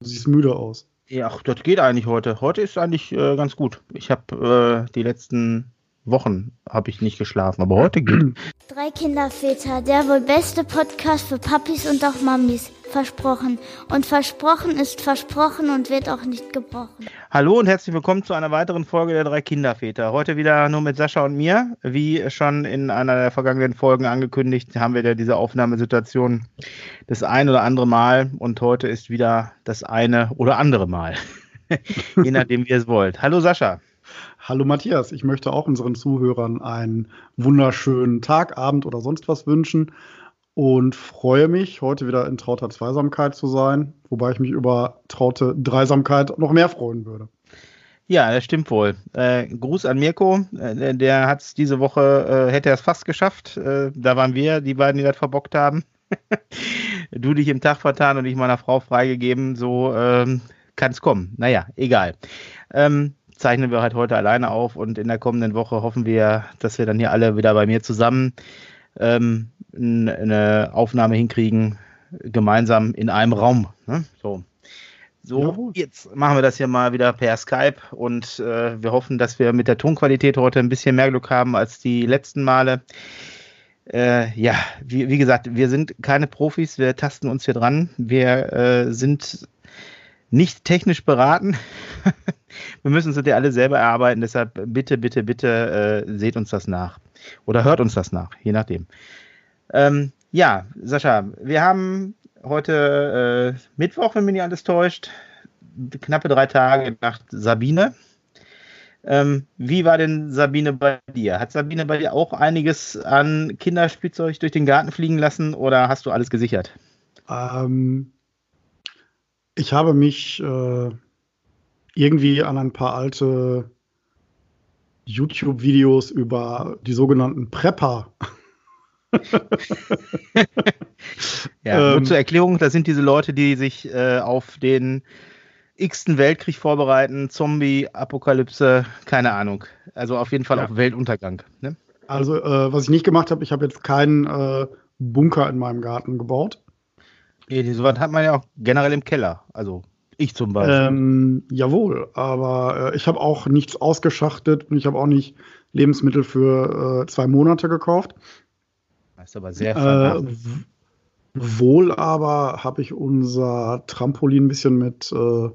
siehst müde aus. Ja, ach, das geht eigentlich heute. Heute ist eigentlich äh, ganz gut. Ich habe äh, die letzten Wochen habe ich nicht geschlafen, aber heute geht. Drei Kinderväter, der wohl beste Podcast für Papis und auch Mamis. Versprochen. Und versprochen ist versprochen und wird auch nicht gebrochen. Hallo und herzlich willkommen zu einer weiteren Folge der drei Kinderväter. Heute wieder nur mit Sascha und mir. Wie schon in einer der vergangenen Folgen angekündigt, haben wir ja diese Aufnahmesituation das ein oder andere Mal und heute ist wieder das eine oder andere Mal. Je nachdem, wie ihr es wollt. Hallo Sascha. Hallo Matthias, ich möchte auch unseren Zuhörern einen wunderschönen Tag, Abend oder sonst was wünschen und freue mich, heute wieder in trauter Zweisamkeit zu sein, wobei ich mich über traute Dreisamkeit noch mehr freuen würde. Ja, das stimmt wohl. Äh, Gruß an Mirko, äh, der hat es diese Woche, äh, hätte er es fast geschafft. Äh, da waren wir, die beiden, die das verbockt haben. du dich im Tag vertan und ich meiner Frau freigegeben, so ähm, kann es kommen. Naja, egal. Ähm, zeichnen wir halt heute alleine auf und in der kommenden Woche hoffen wir, dass wir dann hier alle wieder bei mir zusammen ähm, eine Aufnahme hinkriegen, gemeinsam in einem Raum. Ne? So. So, jetzt machen wir das hier mal wieder per Skype und äh, wir hoffen, dass wir mit der Tonqualität heute ein bisschen mehr Glück haben als die letzten Male. Äh, ja, wie, wie, gesagt, wir sind keine Profis, wir tasten uns hier dran. Wir äh, sind nicht technisch beraten. wir müssen es ja alle selber erarbeiten, deshalb bitte, bitte, bitte äh, seht uns das nach. Oder hört uns das nach, je nachdem. Ähm, ja, Sascha, wir haben heute äh, Mittwoch, wenn mich nicht alles täuscht, knappe drei Tage nach Sabine. Ähm, wie war denn Sabine bei dir? Hat Sabine bei dir auch einiges an Kinderspielzeug durch den Garten fliegen lassen oder hast du alles gesichert? Ähm, ich habe mich äh, irgendwie an ein paar alte YouTube-Videos über die sogenannten Prepper ja, ähm, zur Erklärung, das sind diese Leute, die sich äh, auf den x-ten Weltkrieg vorbereiten, Zombie, Apokalypse, keine Ahnung. Also auf jeden Fall ja. auf Weltuntergang. Ne? Also, äh, was ich nicht gemacht habe, ich habe jetzt keinen äh, Bunker in meinem Garten gebaut. Nee, sowas hat man ja auch generell im Keller. Also ich zum Beispiel. Ähm, jawohl, aber äh, ich habe auch nichts ausgeschachtet und ich habe auch nicht Lebensmittel für äh, zwei Monate gekauft. Das ist aber sehr äh, Wohl aber habe ich unser Trampolin ein bisschen mit äh,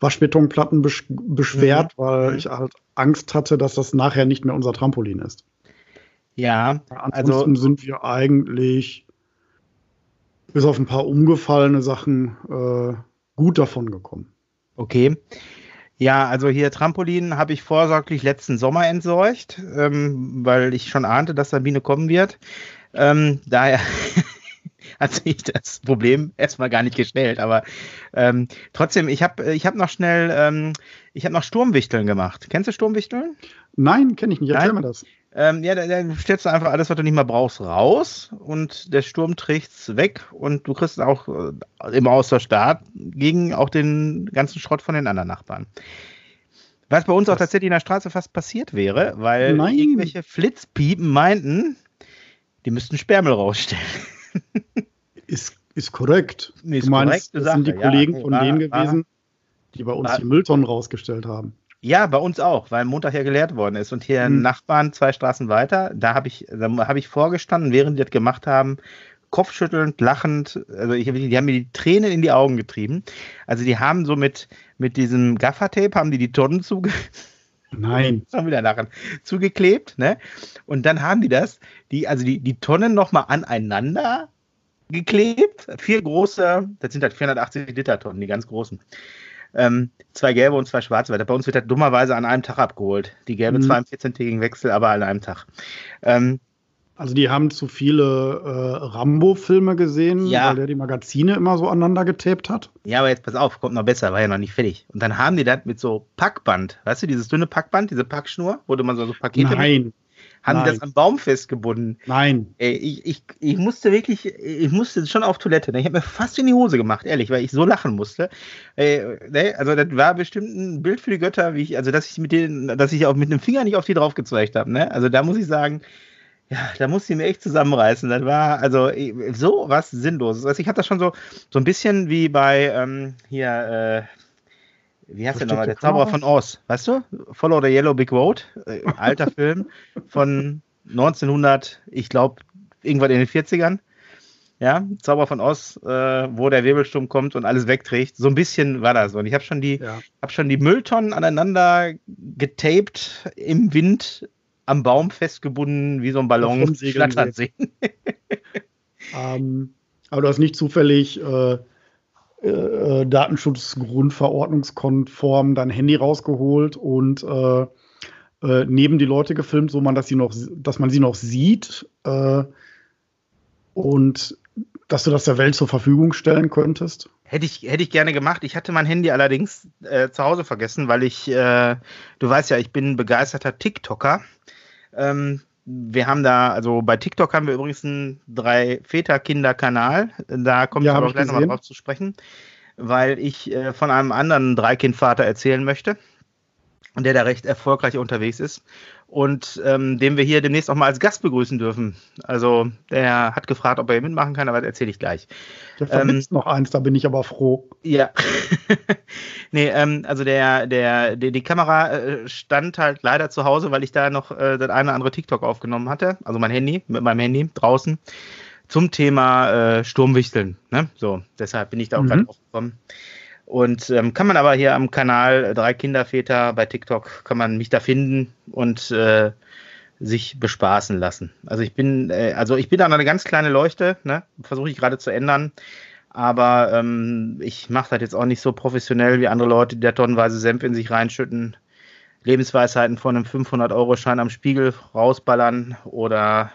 Waschbetonplatten besch beschwert, mhm. weil ich halt Angst hatte, dass das nachher nicht mehr unser Trampolin ist. Ja, ansonsten also, sind wir eigentlich bis auf ein paar umgefallene Sachen äh, gut davon gekommen. Okay. Ja, also hier Trampolin habe ich vorsorglich letzten Sommer entsorgt, ähm, weil ich schon ahnte, dass Sabine kommen wird. Ähm, daher hat sich das Problem erstmal gar nicht gestellt. Aber ähm, trotzdem, ich habe ich hab noch schnell, ähm, ich habe noch Sturmwichteln gemacht. Kennst du Sturmwichteln? Nein, kenne ich nicht. Erzähl mir das. Ähm, ja, da, da stellst du einfach alles, was du nicht mehr brauchst, raus und der Sturm trägt's weg und du kriegst auch äh, der Start gegen auch den ganzen Schrott von den anderen Nachbarn. Was bei uns das auch tatsächlich in der Straße fast passiert wäre, weil Nein. irgendwelche Flitzpiepen meinten, die müssten Sperrmüll rausstellen. ist, ist korrekt. Nee, ist du meinst, das sind die Kollegen ja, von war, denen gewesen, war, die bei uns die Mülltonnen rausgestellt haben. Ja, bei uns auch, weil Montag ja geleert worden ist. Und hier hm. Nachbarn zwei Straßen weiter, da habe ich, da habe ich vorgestanden, während die das gemacht haben, kopfschüttelnd, lachend, also ich, die haben mir die Tränen in die Augen getrieben. Also die haben so mit, mit diesem Gaffertape, haben die die Tonnen zuge... Nein. Schon wieder lachen. Zugeklebt, ne? Und dann haben die das, die, also die, die Tonnen nochmal aneinander geklebt. Vier große, das sind halt 480 Liter Tonnen, die ganz großen. Ähm, zwei gelbe und zwei schwarze. Weil bei uns wird das dummerweise an einem Tag abgeholt. Die gelbe mhm. zwar im 14-tägigen Wechsel, aber an einem Tag. Ähm, also die haben zu viele äh, Rambo-Filme gesehen, ja. weil der die Magazine immer so aneinander getaped hat. Ja, aber jetzt pass auf, kommt noch besser, war ja noch nicht fertig. Und dann haben die das mit so Packband, weißt du, dieses dünne Packband, diese Packschnur, wo du mal so, so Pakete Nein. Mit, haben die das am Baum festgebunden. Nein. Ey, ich, ich, ich musste wirklich, ich musste schon auf Toilette. Ne? Ich habe mir fast in die Hose gemacht, ehrlich, weil ich so lachen musste. Ey, ne? Also das war bestimmt ein Bild für die Götter, wie ich, also dass ich mit denen, dass ich auch mit einem Finger nicht auf die drauf gezeigt habe. Ne? Also da muss ich sagen, Ja, da musste ich mir echt zusammenreißen. Das war also so was Sinnloses. Also ich hatte das schon so, so ein bisschen wie bei ähm, hier, äh, wie heißt der nochmal? Der Zauberer von Oz, weißt du? Follow the Yellow Big Road, äh, alter Film von 1900, ich glaube, irgendwann in den 40ern. Ja, Zauber von Oz, äh, wo der Wirbelsturm kommt und alles wegträgt. So ein bisschen war das. Und ich habe schon die, ja. habe schon die Mülltonnen aneinander getaped im Wind am Baum festgebunden, wie so ein Ballon flattern sehen. ähm, aber du hast nicht zufällig äh, äh, Datenschutzgrundverordnungskonform dein Handy rausgeholt und äh, äh, neben die Leute gefilmt, so man, dass, sie noch, dass man sie noch sieht äh, und dass du das der Welt zur Verfügung stellen könntest? Hätte ich, hätte ich gerne gemacht. Ich hatte mein Handy allerdings äh, zu Hause vergessen, weil ich, äh, du weißt ja, ich bin begeisterter TikToker. Ähm, wir haben da, also bei TikTok haben wir übrigens einen Drei-Väter-Kinder-Kanal. Da kommt ja, aber gleich nochmal drauf zu sprechen, weil ich äh, von einem anderen Dreikindvater erzählen möchte der da recht erfolgreich unterwegs ist und ähm, den wir hier demnächst auch mal als Gast begrüßen dürfen. Also der hat gefragt, ob er hier mitmachen kann, aber das erzähle ich gleich. Der vermisst ähm, noch eins, da bin ich aber froh. Ja. nee, ähm, also der, der, der, die Kamera äh, stand halt leider zu Hause, weil ich da noch äh, das eine oder andere TikTok aufgenommen hatte. Also mein Handy, mit meinem Handy draußen zum Thema äh, Sturmwichteln. Ne? So, deshalb bin ich da auch mhm. gerade aufgekommen. Und ähm, kann man aber hier am Kanal Drei Kinderväter bei TikTok, kann man mich da finden und äh, sich bespaßen lassen. Also ich bin, äh, also ich bin da eine ganz kleine Leuchte, ne? versuche ich gerade zu ändern. Aber ähm, ich mache das jetzt auch nicht so professionell wie andere Leute, die da tonnenweise Senf in sich reinschütten, Lebensweisheiten von einem 500-Euro-Schein am Spiegel rausballern oder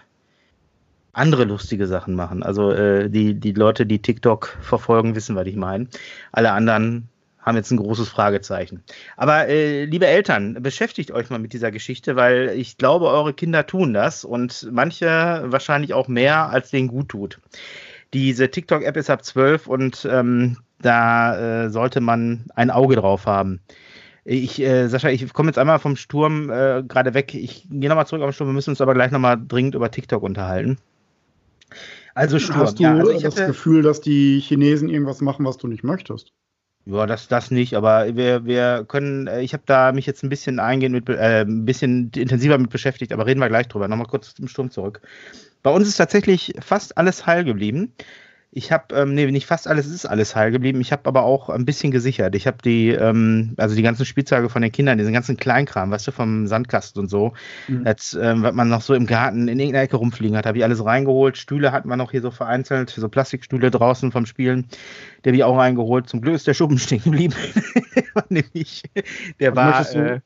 andere lustige Sachen machen. Also äh, die, die Leute, die TikTok verfolgen, wissen, was ich meine. Alle anderen haben jetzt ein großes Fragezeichen. Aber äh, liebe Eltern, beschäftigt euch mal mit dieser Geschichte, weil ich glaube, eure Kinder tun das und manche wahrscheinlich auch mehr, als denen gut tut. Diese TikTok-App ist ab 12 und ähm, da äh, sollte man ein Auge drauf haben. Ich, äh, Sascha, ich komme jetzt einmal vom Sturm äh, gerade weg. Ich gehe nochmal zurück auf den Sturm. Wir müssen uns aber gleich nochmal dringend über TikTok unterhalten. Also Sturm. Hast du ja, also das hatte, Gefühl, dass die Chinesen irgendwas machen, was du nicht möchtest? Ja, das, das nicht, aber wir, wir können, äh, ich habe da mich jetzt ein bisschen eingehend mit, äh, ein bisschen intensiver mit beschäftigt, aber reden wir gleich drüber. Nochmal kurz zum Sturm zurück. Bei uns ist tatsächlich fast alles heil geblieben. Ich habe, ähm, nee, nicht fast alles ist alles heil geblieben. Ich habe aber auch ein bisschen gesichert. Ich habe die, ähm, also die ganzen Spielzeuge von den Kindern, diesen ganzen Kleinkram, weißt du, vom Sandkasten und so, mhm. das, ähm, was man noch so im Garten in irgendeiner Ecke rumfliegen hat, habe ich alles reingeholt. Stühle hatten wir noch hier so vereinzelt, so Plastikstühle draußen vom Spielen. Der habe ich auch reingeholt. Zum Glück ist der Schuppen stehen geblieben. Nämlich, der war. Möchtest du, äh,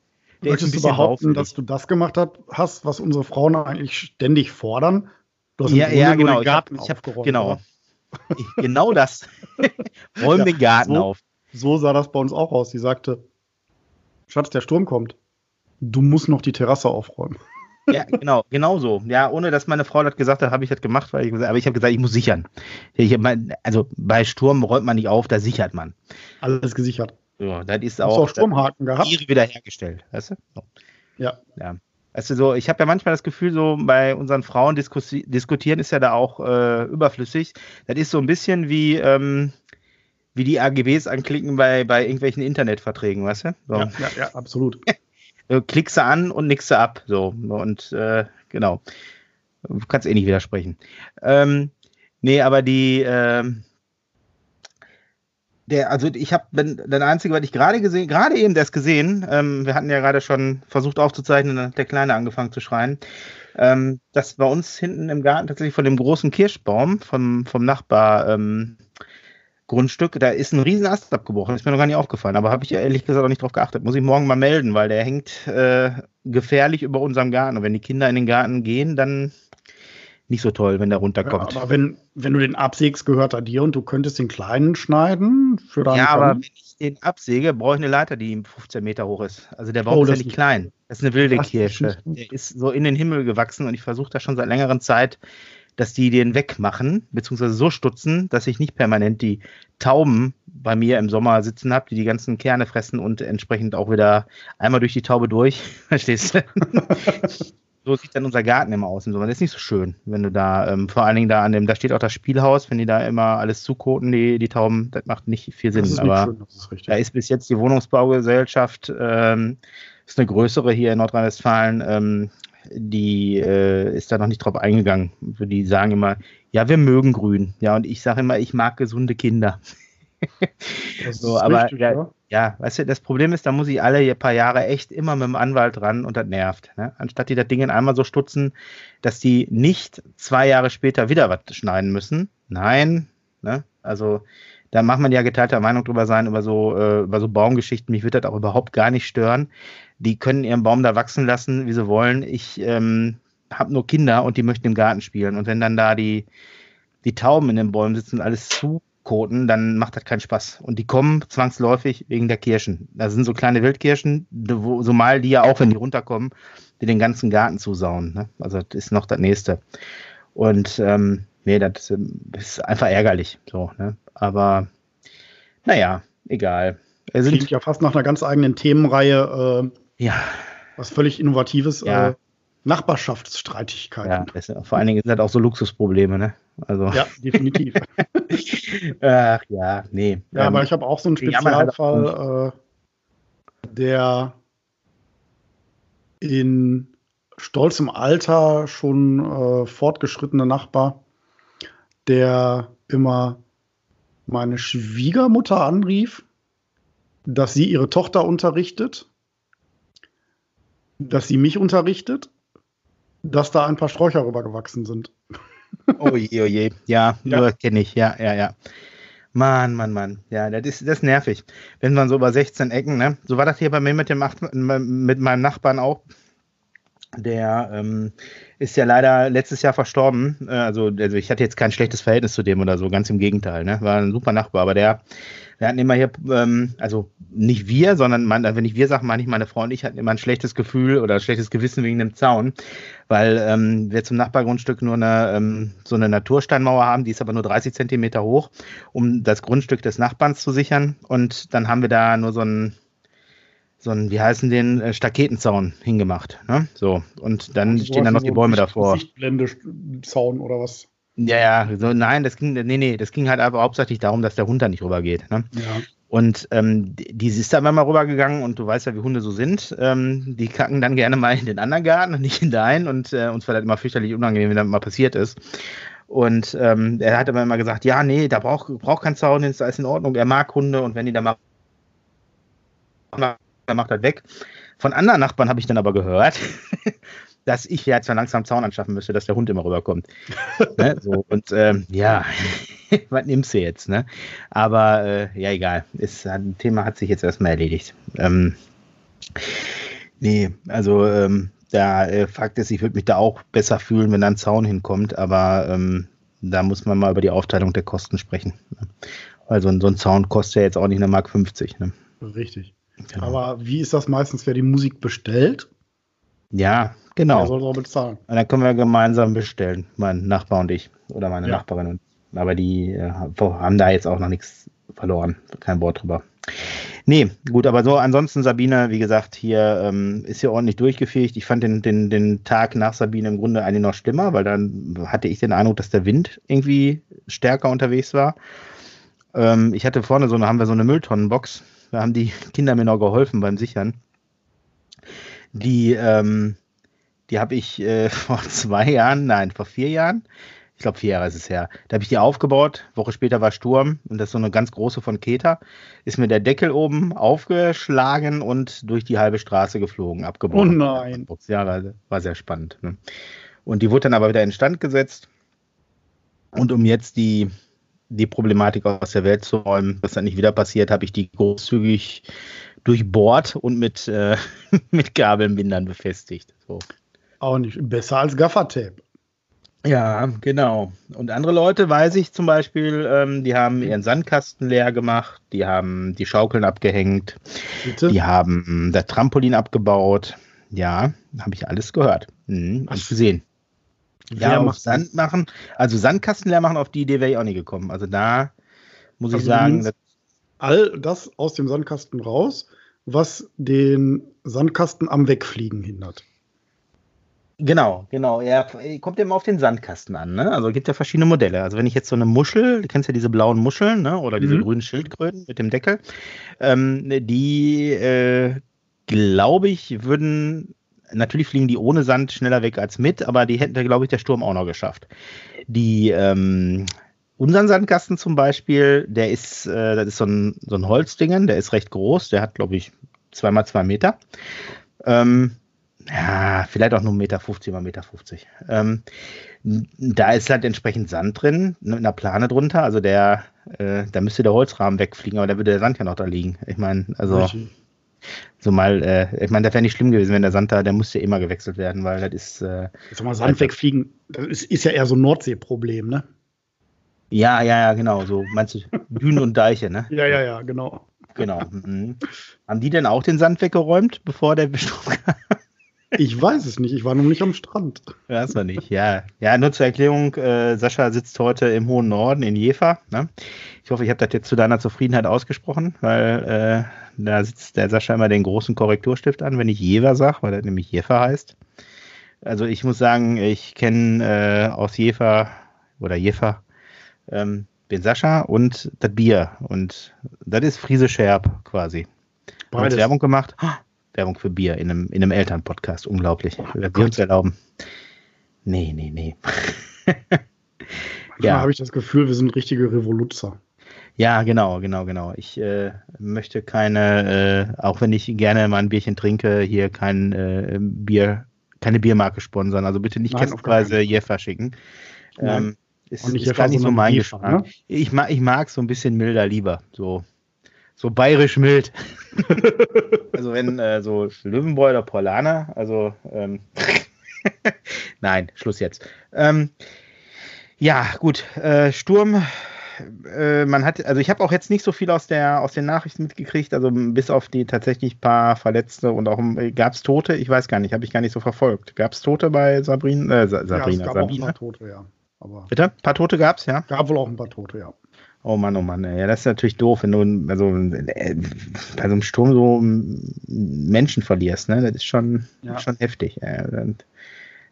der möchtest du behaupten, dass du das gemacht hast, was unsere Frauen eigentlich ständig fordern? Du hast ja, ja, genau. Ich hab, ich hab, genau. Oder? genau das. Räum ja, den Garten so, auf. So sah das bei uns auch aus. Sie sagte, Schatz, der Sturm kommt. Du musst noch die Terrasse aufräumen. Ja, genau, genau so. Ja, ohne dass meine Frau das gesagt hat, habe ich das gemacht, weil ich, aber ich habe gesagt, ich muss sichern. Ich mein, also bei Sturm räumt man nicht auf, da sichert man. Alles gesichert. Ja, das ist auch, auch Sturmhaken gehabt. wiederhergestellt, weißt du? So. Ja. Ja. Also so, ich habe ja manchmal das Gefühl, so bei unseren Frauen diskutieren ist ja da auch äh, überflüssig. Das ist so ein bisschen wie, ähm, wie die AGBs anklicken bei, bei irgendwelchen Internetverträgen, weißt du? So. Ja, ja, ja, absolut. Klickst du an und nix du ab. So. Und äh, genau. Du kannst eh nicht widersprechen. Ähm, nee, aber die, ähm, der, also ich habe der einzige, was ich gerade gesehen, gerade eben das gesehen, ähm, wir hatten ja gerade schon versucht aufzuzeichnen, dann hat der Kleine angefangen zu schreien. Ähm, das bei uns hinten im Garten tatsächlich von dem großen Kirschbaum vom, vom Nachbar ähm, da ist ein riesen Ast abgebrochen, ist mir noch gar nicht aufgefallen, aber habe ich ehrlich gesagt auch nicht drauf geachtet. Muss ich morgen mal melden, weil der hängt äh, gefährlich über unserem Garten. Und wenn die Kinder in den Garten gehen, dann nicht so toll, wenn der runterkommt. Ja, aber wenn, wenn du den absägst, gehört er dir und du könntest den kleinen schneiden für deinen Ja, aber wenn ich den absäge, brauche ich eine Leiter, die 15 Meter hoch ist. Also der Baum oh, ist ja nicht klein. Das ist eine wilde Kirsche. Der ist so in den Himmel gewachsen und ich versuche da schon seit längerer Zeit, dass die den wegmachen, beziehungsweise so stutzen, dass ich nicht permanent die Tauben bei mir im Sommer sitzen habe, die die ganzen Kerne fressen und entsprechend auch wieder einmal durch die Taube durch. Verstehst du? so sieht dann unser Garten immer aus und so. Das ist nicht so schön, wenn du da, ähm, vor allen Dingen da an dem, da steht auch das Spielhaus, wenn die da immer alles zukoten, die, die Tauben, das macht nicht viel Sinn. Das aber schön, das ist da ist bis jetzt die Wohnungsbaugesellschaft, ähm, ist eine größere hier in Nordrhein-Westfalen, ähm, die äh, ist da noch nicht drauf eingegangen. Die sagen immer, ja, wir mögen grün. Ja, und ich sage immer, ich mag gesunde Kinder. So, aber richtig, ja, ja, weißt du, das Problem ist, da muss ich alle paar Jahre echt immer mit dem Anwalt ran und das nervt. Ne? Anstatt die das Ding einmal so stutzen, dass die nicht zwei Jahre später wieder was schneiden müssen. Nein, ne? also da macht man ja geteilter Meinung drüber sein, über so, äh, über so Baumgeschichten. Mich wird das auch überhaupt gar nicht stören. Die können ihren Baum da wachsen lassen, wie sie wollen. Ich ähm, habe nur Kinder und die möchten im Garten spielen. Und wenn dann da die, die Tauben in den Bäumen sitzen und alles zukoten, dann macht das keinen Spaß. Und die kommen zwangsläufig wegen der Kirschen. Das sind so kleine Wildkirschen, wo, so mal die ja auch, wenn die runterkommen, die den ganzen Garten zusauen. Ne? Also das ist noch das nächste. Und ähm, nee, das ist einfach ärgerlich. So, ne? Aber naja, egal. Es Klingt ja fast nach einer ganz eigenen Themenreihe. Äh, ja. Was völlig Innovatives. Ja. Äh, Nachbarschaftsstreitigkeiten. Ja, das, vor allen Dingen sind das auch so Luxusprobleme, ne? Also. Ja, definitiv. Ach ja, nee. Ja, ähm, aber ich habe auch so einen halt Spezialfall, äh, der in stolzem Alter schon äh, fortgeschrittene Nachbar, der immer meine Schwiegermutter anrief, dass sie ihre Tochter unterrichtet, dass sie mich unterrichtet, dass da ein paar Sträucher rübergewachsen sind. Oh je, oh je. Ja, ja. kenne ich. Ja, ja, ja. Mann, Mann, Mann. Ja, das ist, das ist nervig. Wenn man so über 16 Ecken, ne? So war das hier bei mir mit dem mit meinem Nachbarn auch. Der ähm, ist ja leider letztes Jahr verstorben. Äh, also, also ich hatte jetzt kein schlechtes Verhältnis zu dem oder so, ganz im Gegenteil. Ne? War ein super Nachbar, aber der, wir hatten immer hier, ähm, also nicht wir, sondern man, wenn ich wir sage, meine ich meine Frau und ich hatten immer ein schlechtes Gefühl oder ein schlechtes Gewissen wegen dem Zaun, weil ähm, wir zum Nachbargrundstück nur eine, ähm, so eine Natursteinmauer haben, die ist aber nur 30 Zentimeter hoch, um das Grundstück des Nachbarns zu sichern. Und dann haben wir da nur so ein so ein, wie heißen den, äh, Staketenzaun hingemacht. Ne? So, und dann also stehen da noch die Bäume davor. Sichtblende-Zaun oder was? Ja, ja, so, nein, das ging, nee, nee, das ging halt aber hauptsächlich darum, dass der Hund da nicht rübergeht. Ne? Ja. Und ähm, die ist da mal rübergegangen und du weißt ja, wie Hunde so sind. Ähm, die kacken dann gerne mal in den anderen Garten und nicht in deinen und äh, uns war das immer fürchterlich unangenehm, wenn das mal passiert ist. Und ähm, er hat aber immer gesagt, ja, nee, da braucht braucht kein Zaun, ist alles in Ordnung. Er mag Hunde und wenn die da mal er macht das weg. Von anderen Nachbarn habe ich dann aber gehört, dass ich ja zwar langsam Zaun anschaffen müsste, dass der Hund immer rüberkommt. ne? so, und ähm, ja, was nimmst du jetzt? Ne? Aber äh, ja, egal. Ist, ein Thema hat sich jetzt erstmal erledigt. Ähm, nee, also ähm, der äh, Fakt ist, ich würde mich da auch besser fühlen, wenn da ein Zaun hinkommt, aber ähm, da muss man mal über die Aufteilung der Kosten sprechen. Ne? Also so ein Zaun kostet ja jetzt auch nicht eine Mark 50. Ne? Richtig. Genau. Aber wie ist das meistens, wer die Musik bestellt? Ja, genau. Wer soll auch bezahlen? Und dann können wir gemeinsam bestellen, mein Nachbar und ich oder meine ja. Nachbarin. Aber die äh, haben da jetzt auch noch nichts verloren. Kein Wort drüber. Nee, gut, aber so ansonsten Sabine, wie gesagt, hier ähm, ist ja ordentlich durchgefegt. Ich fand den, den, den Tag nach Sabine im Grunde eigentlich noch schlimmer, weil dann hatte ich den Eindruck, dass der Wind irgendwie stärker unterwegs war. Ähm, ich hatte vorne so eine, haben wir so eine Mülltonnenbox da haben die Kinder mir noch geholfen beim Sichern. Die, ähm, die habe ich äh, vor zwei Jahren, nein, vor vier Jahren, ich glaube vier Jahre ist es her, da habe ich die aufgebaut. Woche später war Sturm und das ist so eine ganz große von Keta. Ist mir der Deckel oben aufgeschlagen und durch die halbe Straße geflogen, abgebaut. Oh nein. Ja, war, war sehr spannend. Ne? Und die wurde dann aber wieder instand gesetzt. Und um jetzt die die Problematik aus der Welt zu räumen, dass das nicht wieder passiert, habe ich die großzügig durchbohrt und mit, äh, mit Gabelbindern befestigt. So. Auch nicht besser als Gaffertape. Ja, genau. Und andere Leute, weiß ich zum Beispiel, ähm, die haben ihren Sandkasten leer gemacht, die haben die Schaukeln abgehängt, Bitte? die haben das Trampolin abgebaut. Ja, habe ich alles gehört. Mhm, und gesehen. Ja, auf Sand machen. Also Sandkasten leer machen, auf die Idee wäre ich auch nicht gekommen. Also da muss also ich sagen. all das aus dem Sandkasten raus, was den Sandkasten am Wegfliegen hindert. Genau, genau. Er kommt immer auf den Sandkasten an. Ne? Also gibt ja verschiedene Modelle. Also wenn ich jetzt so eine Muschel, du kennst ja diese blauen Muscheln, ne? oder diese mhm. grünen Schildkröten mit dem Deckel, ähm, die, äh, glaube ich, würden, natürlich fliegen die ohne Sand schneller weg als mit, aber die hätte, glaube ich, der Sturm auch noch geschafft. Die, ähm, unseren Sandkasten zum Beispiel, der ist, äh, das ist so ein, so ein Holzdingen, der ist recht groß, der hat, glaube ich, zweimal zwei Meter. Ähm, ja, vielleicht auch nur 1,50 Meter, 50 mal 1,50 Meter. Ähm, da ist halt entsprechend Sand drin, mit einer Plane drunter. Also der, äh, da müsste der Holzrahmen wegfliegen, aber da würde der Sand ja noch da liegen. Ich meine, also Richtig. so mal, äh, ich meine, das wäre nicht schlimm gewesen, wenn der Sand da, der müsste immer gewechselt werden, weil das ist. Äh, Sag mal, Sand wegfliegen, das ist, ist ja eher so ein Nordsee-Problem, ne? Ja, ja, ja, genau. So meinst du Dünen und Deiche, ne? Ja, ja, ja, genau. Genau. Mhm. Haben die denn auch den Sand weggeräumt, bevor der Sturm kam? Ich weiß es nicht, ich war noch nicht am Strand. Weiß man nicht, ja. Ja, nur zur Erklärung, äh, Sascha sitzt heute im hohen Norden in Jever. Ne? Ich hoffe, ich habe das jetzt zu deiner Zufriedenheit ausgesprochen, weil äh, da sitzt der Sascha immer den großen Korrekturstift an, wenn ich Jever sage, weil das nämlich Jever heißt. Also ich muss sagen, ich kenne äh, aus Jever oder Jever ähm, den Sascha und das Bier. Und das ist Friese Scherb quasi. Beides. Werbung gemacht. Oh, Werbung für Bier in einem, in einem Elternpodcast. Unglaublich. Oh, wir uns erlauben. Nee, nee, nee. ja. habe ich das Gefühl, wir sind richtige Revoluzer. Ja, genau, genau, genau. Ich äh, möchte keine, äh, auch wenn ich gerne mal ein Bierchen trinke, hier kein äh, Bier, keine Biermarke sponsern. Also bitte nicht Kästpreise Jeffa schicken. Ähm, ist, ist gar nicht so mein Geschmack. Ne? Ich, mag, ich mag so ein bisschen milder lieber. So so bayerisch mild. also wenn äh, so Löwenbräu oder Paulaner, also ähm, nein, Schluss jetzt. Ähm, ja, gut, äh, Sturm. Äh, man hat, also ich habe auch jetzt nicht so viel aus der aus den Nachrichten mitgekriegt, also bis auf die tatsächlich paar Verletzte und auch äh, gab es Tote. Ich weiß gar nicht, habe ich gar nicht so verfolgt. Gab es Tote bei Sabrina? Äh, Sabrina, ja, es gab Sabine? Auch ein paar Tote, ja. Aber Bitte? Ein paar Tote gab es, ja? Gab wohl auch ein paar Tote, ja. Oh Mann, oh Mann, ja, das ist natürlich doof, wenn du also äh, bei so einem Sturm so Menschen verlierst, ne? Das ist schon, ja. schon heftig. Ja.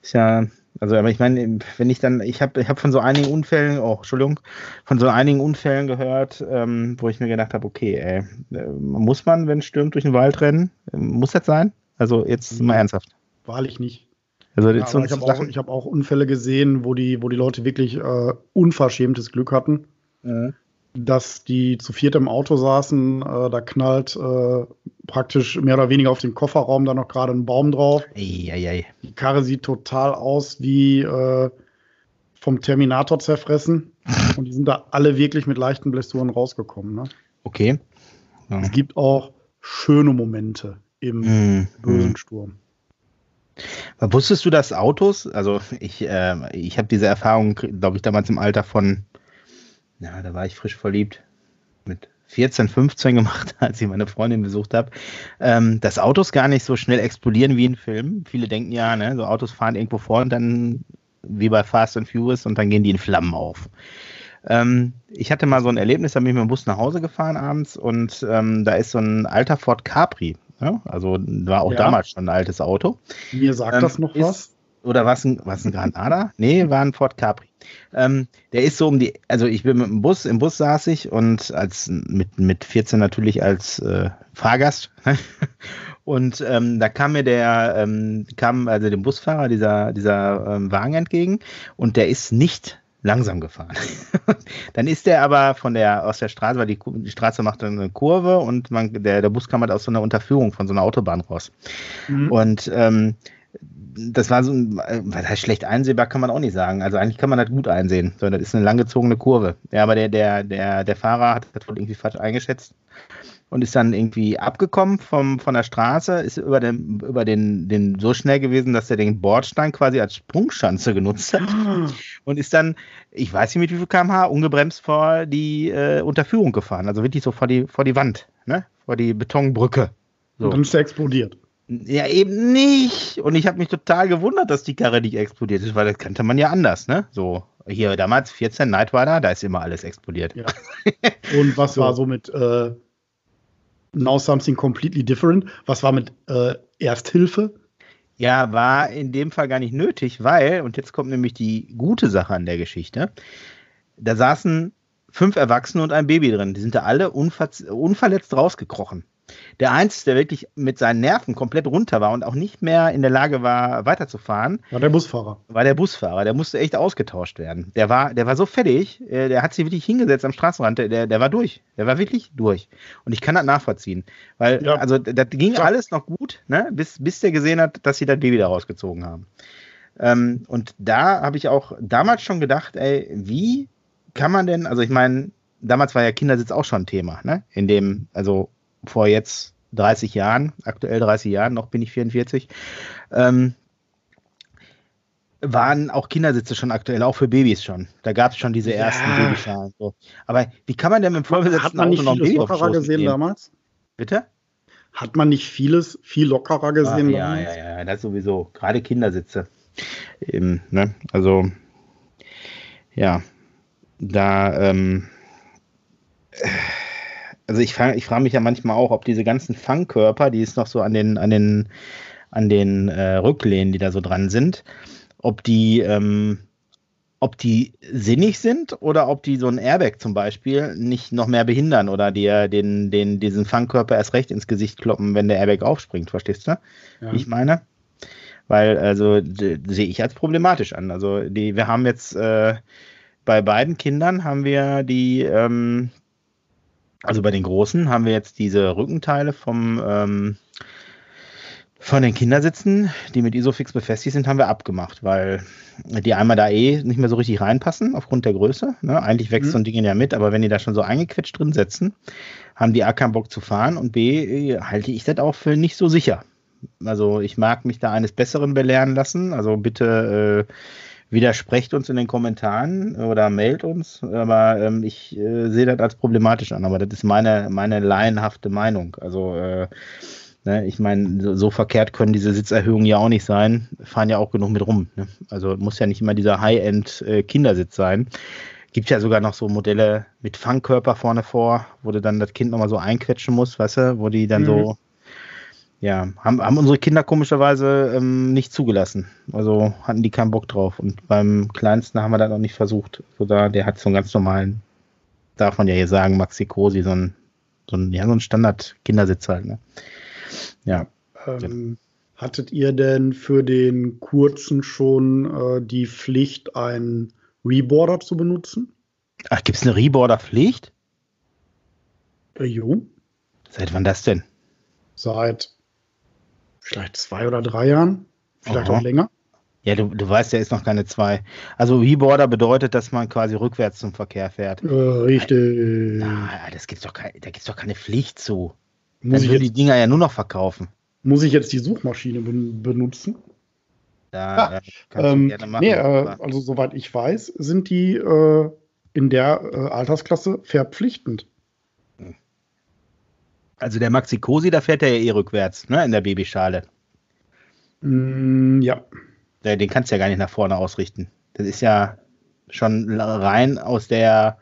ist ja, also, aber ich meine, wenn ich dann, ich habe ich hab von so einigen Unfällen, oh, Entschuldigung, von so einigen Unfällen gehört, ähm, wo ich mir gedacht habe, okay, ey, äh, muss man, wenn es stürmt, durch den Wald rennen? Muss das sein? Also jetzt mal ernsthaft. Wahrlich nicht. Also ja, ich habe auch, hab auch, Unfälle gesehen, wo die, wo die Leute wirklich äh, unverschämtes Glück hatten. Mhm dass die zu viert im Auto saßen. Äh, da knallt äh, praktisch mehr oder weniger auf den Kofferraum da noch gerade ein Baum drauf. Ei, ei, ei. Die Karre sieht total aus wie äh, vom Terminator zerfressen. Und die sind da alle wirklich mit leichten Blessuren rausgekommen. Ne? Okay. Ja. Es gibt auch schöne Momente im mm, bösen mm. Sturm. Wusstest du, dass Autos, also ich, äh, ich habe diese Erfahrung, glaube ich, damals im Alter von ja, da war ich frisch verliebt. Mit 14, 15 gemacht, als ich meine Freundin besucht habe, ähm, dass Autos gar nicht so schnell explodieren wie in Filmen. Viele denken ja, ne, so Autos fahren irgendwo vor und dann wie bei Fast and Furious und dann gehen die in Flammen auf. Ähm, ich hatte mal so ein Erlebnis, da bin ich mit dem Bus nach Hause gefahren abends und ähm, da ist so ein alter Ford Capri. Ja? Also war auch ja. damals schon ein altes Auto. Mir sagt das noch was? Oder was ein, was ein Granada? nee, war ein Ford Capri. Ähm, der ist so um die, also ich bin mit dem Bus, im Bus saß ich und als mit, mit 14 natürlich als äh, Fahrgast. und ähm, da kam mir der, ähm, kam also dem Busfahrer dieser, dieser ähm, Wagen entgegen und der ist nicht langsam gefahren. dann ist der aber von der aus der Straße, weil die, die Straße macht dann eine Kurve und man, der, der Bus kam halt aus so einer Unterführung von so einer Autobahn raus. Mhm. Und ähm, das war so, was heißt schlecht einsehbar, kann man auch nicht sagen. Also eigentlich kann man das gut einsehen, sondern das ist eine langgezogene Kurve. Ja, aber der, der, der, der Fahrer hat das wohl irgendwie falsch eingeschätzt und ist dann irgendwie abgekommen vom, von der Straße, ist über den, über den, den so schnell gewesen, dass er den Bordstein quasi als Sprungschanze genutzt hat und ist dann, ich weiß nicht mit wie viel kmh, ungebremst vor die äh, Unterführung gefahren. Also wirklich so vor die, vor die Wand, ne? vor die Betonbrücke. So. Und dann ist er explodiert. Ja, eben nicht. Und ich habe mich total gewundert, dass die Karre nicht explodiert ist, weil das kannte man ja anders, ne? So, hier damals 14 Night Rider, da ist immer alles explodiert. Ja. Und was so. war so mit äh, Now Something Completely Different? Was war mit äh, Ersthilfe? Ja, war in dem Fall gar nicht nötig, weil, und jetzt kommt nämlich die gute Sache an der Geschichte, da saßen fünf Erwachsene und ein Baby drin. Die sind da alle unverletzt rausgekrochen. Der Einzige, der wirklich mit seinen Nerven komplett runter war und auch nicht mehr in der Lage war, weiterzufahren, war der Busfahrer. War der Busfahrer. Der musste echt ausgetauscht werden. Der war, der war so fertig, äh, der hat sich wirklich hingesetzt am Straßenrand, der, der war durch. Der war wirklich durch. Und ich kann das nachvollziehen. Weil, ja. also, das ging Klar. alles noch gut, ne? bis, bis der gesehen hat, dass sie das Baby da rausgezogen haben. Ähm, und da habe ich auch damals schon gedacht, ey, wie kann man denn, also ich meine, damals war ja Kindersitz auch schon ein Thema, ne? In dem, also vor jetzt 30 Jahren, aktuell 30 Jahren, noch bin ich 44, ähm, waren auch Kindersitze schon aktuell, auch für Babys schon. Da gab es schon diese ersten ja. Babyschalen. So. Aber wie kann man denn mit dem Hat man nicht Auto noch vieles lockerer gesehen gehen? damals? Bitte? Hat man nicht vieles viel lockerer gesehen Ach, ja, damals? Ja, ja, ja, das sowieso. Gerade Kindersitze. Eben, ne? Also, ja, da, ähm, also ich frage ich frag mich ja manchmal auch, ob diese ganzen Fangkörper, die es noch so an den, an den, an den äh, Rücklehnen, die da so dran sind, ob die, ähm, ob die sinnig sind oder ob die so ein Airbag zum Beispiel nicht noch mehr behindern oder dir den, den, diesen Fangkörper erst recht ins Gesicht kloppen, wenn der Airbag aufspringt, verstehst du? Ja. Wie ich meine? Weil, also, sehe ich als problematisch an. Also, die, wir haben jetzt äh, bei beiden Kindern haben wir die, ähm, also bei den Großen haben wir jetzt diese Rückenteile vom ähm, von den Kindersitzen, die mit Isofix befestigt sind, haben wir abgemacht, weil die einmal da eh nicht mehr so richtig reinpassen aufgrund der Größe. Ne? Eigentlich wächst mhm. so ein Ding ja mit, aber wenn die da schon so eingequetscht drin setzen, haben die A keinen Bock zu fahren und B halte ich das auch für nicht so sicher. Also ich mag mich da eines Besseren belehren lassen. Also bitte äh, widersprecht uns in den Kommentaren oder mailt uns, aber ähm, ich äh, sehe das als problematisch an, aber das ist meine, meine laienhafte Meinung. Also äh, ne, ich meine, so, so, verkehrt können diese Sitzerhöhungen ja auch nicht sein, fahren ja auch genug mit rum. Ne? Also muss ja nicht immer dieser High-End-Kindersitz äh, sein. Gibt ja sogar noch so Modelle mit Fangkörper vorne vor, wo du dann das Kind nochmal so einquetschen musst, weißt du, wo die dann mhm. so ja, haben, haben unsere Kinder komischerweise ähm, nicht zugelassen. Also hatten die keinen Bock drauf. Und beim Kleinsten haben wir das noch nicht versucht. So da, der hat so einen ganz normalen, darf man ja hier sagen, Maxi Cosi, so ein, so ein, ja, so ein Standard-Kindersitz halt. Ne? Ja. Ähm, hattet ihr denn für den kurzen schon äh, die Pflicht, einen Reboarder zu benutzen? Ach, gibt es eine Reboarder-Pflicht? Äh, jo. Seit wann das denn? Seit vielleicht zwei oder drei Jahren, vielleicht Aha. auch länger. Ja, du, du weißt, der ist noch keine zwei. Also Reboarder bedeutet, dass man quasi rückwärts zum Verkehr fährt. Äh, richtig. Na, das gibt's doch kein, da gibt es doch keine Pflicht zu. Muss Dann ich die Dinger ja nur noch verkaufen. Muss ich jetzt die Suchmaschine ben benutzen? Da ja, kannst ähm, du gerne machen. Nee, äh, also soweit ich weiß, sind die äh, in der äh, Altersklasse verpflichtend. Also der Maxi Cosi, da fährt er ja eh rückwärts, ne, in der Babyschale. Mm, ja. Den kannst du ja gar nicht nach vorne ausrichten. Das ist ja schon rein aus der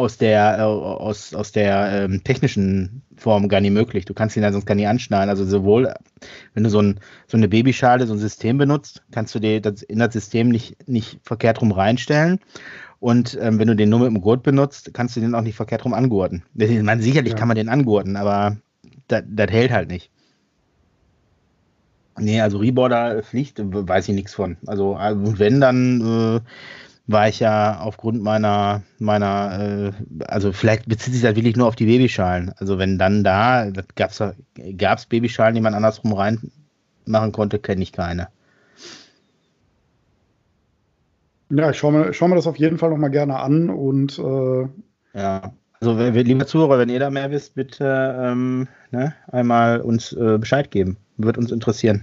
aus der äh, aus, aus der ähm, technischen Form gar nicht möglich. Du kannst ihn ja sonst gar nicht anschnallen. Also sowohl, wenn du so, ein, so eine Babyschale, so ein System benutzt, kannst du dir das in das System nicht, nicht verkehrt rum reinstellen. Und ähm, wenn du den nur mit dem Gurt benutzt, kannst du den auch nicht verkehrt rum angurten. Man, sicherlich ja. kann man den angurten, aber das hält halt nicht. Nee, also Reboarder Pflicht weiß ich nichts von. Also äh, wenn, dann äh, war ich ja aufgrund meiner, meiner, äh, also vielleicht bezieht sich das wirklich nur auf die Babyschalen. Also wenn dann da, gab es Babyschalen, die man andersrum reinmachen konnte, kenne ich keine. Ja, ich schaue mir, schau mir das auf jeden Fall nochmal gerne an und äh ja. Also, liebe Zuhörer, wenn ihr da mehr wisst, bitte ähm, ne, einmal uns äh, Bescheid geben. Wird uns interessieren.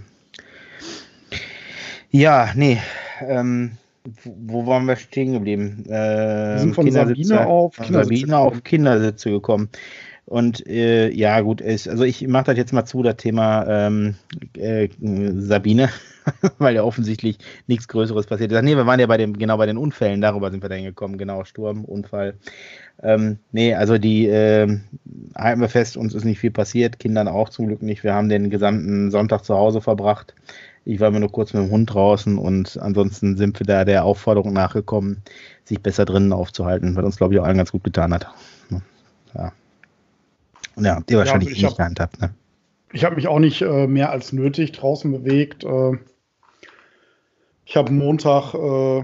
Ja, nee. Ähm, wo waren wir stehen geblieben? Äh, wir sind von Sabine auf Kindersitze. Sabine auf Kindersitze gekommen. Und äh, ja, gut, ist, also ich mache das jetzt mal zu, das Thema ähm, äh, Sabine, weil ja offensichtlich nichts Größeres passiert ist. Nee, wir waren ja bei dem, genau bei den Unfällen, darüber sind wir dann gekommen, genau, Sturm, Unfall. Ähm, nee, also die äh, halten wir fest, uns ist nicht viel passiert, Kindern auch zum Glück nicht. Wir haben den gesamten Sonntag zu Hause verbracht. Ich war mir nur kurz mit dem Hund draußen und ansonsten sind wir da der Aufforderung nachgekommen, sich besser drinnen aufzuhalten, was uns, glaube ich, auch allen ganz gut getan hat. Ja. Ja, ihr wahrscheinlich ja, also nicht gehandhabt, ne? Ich habe mich auch nicht äh, mehr als nötig draußen bewegt. Äh, ich habe Montag, äh,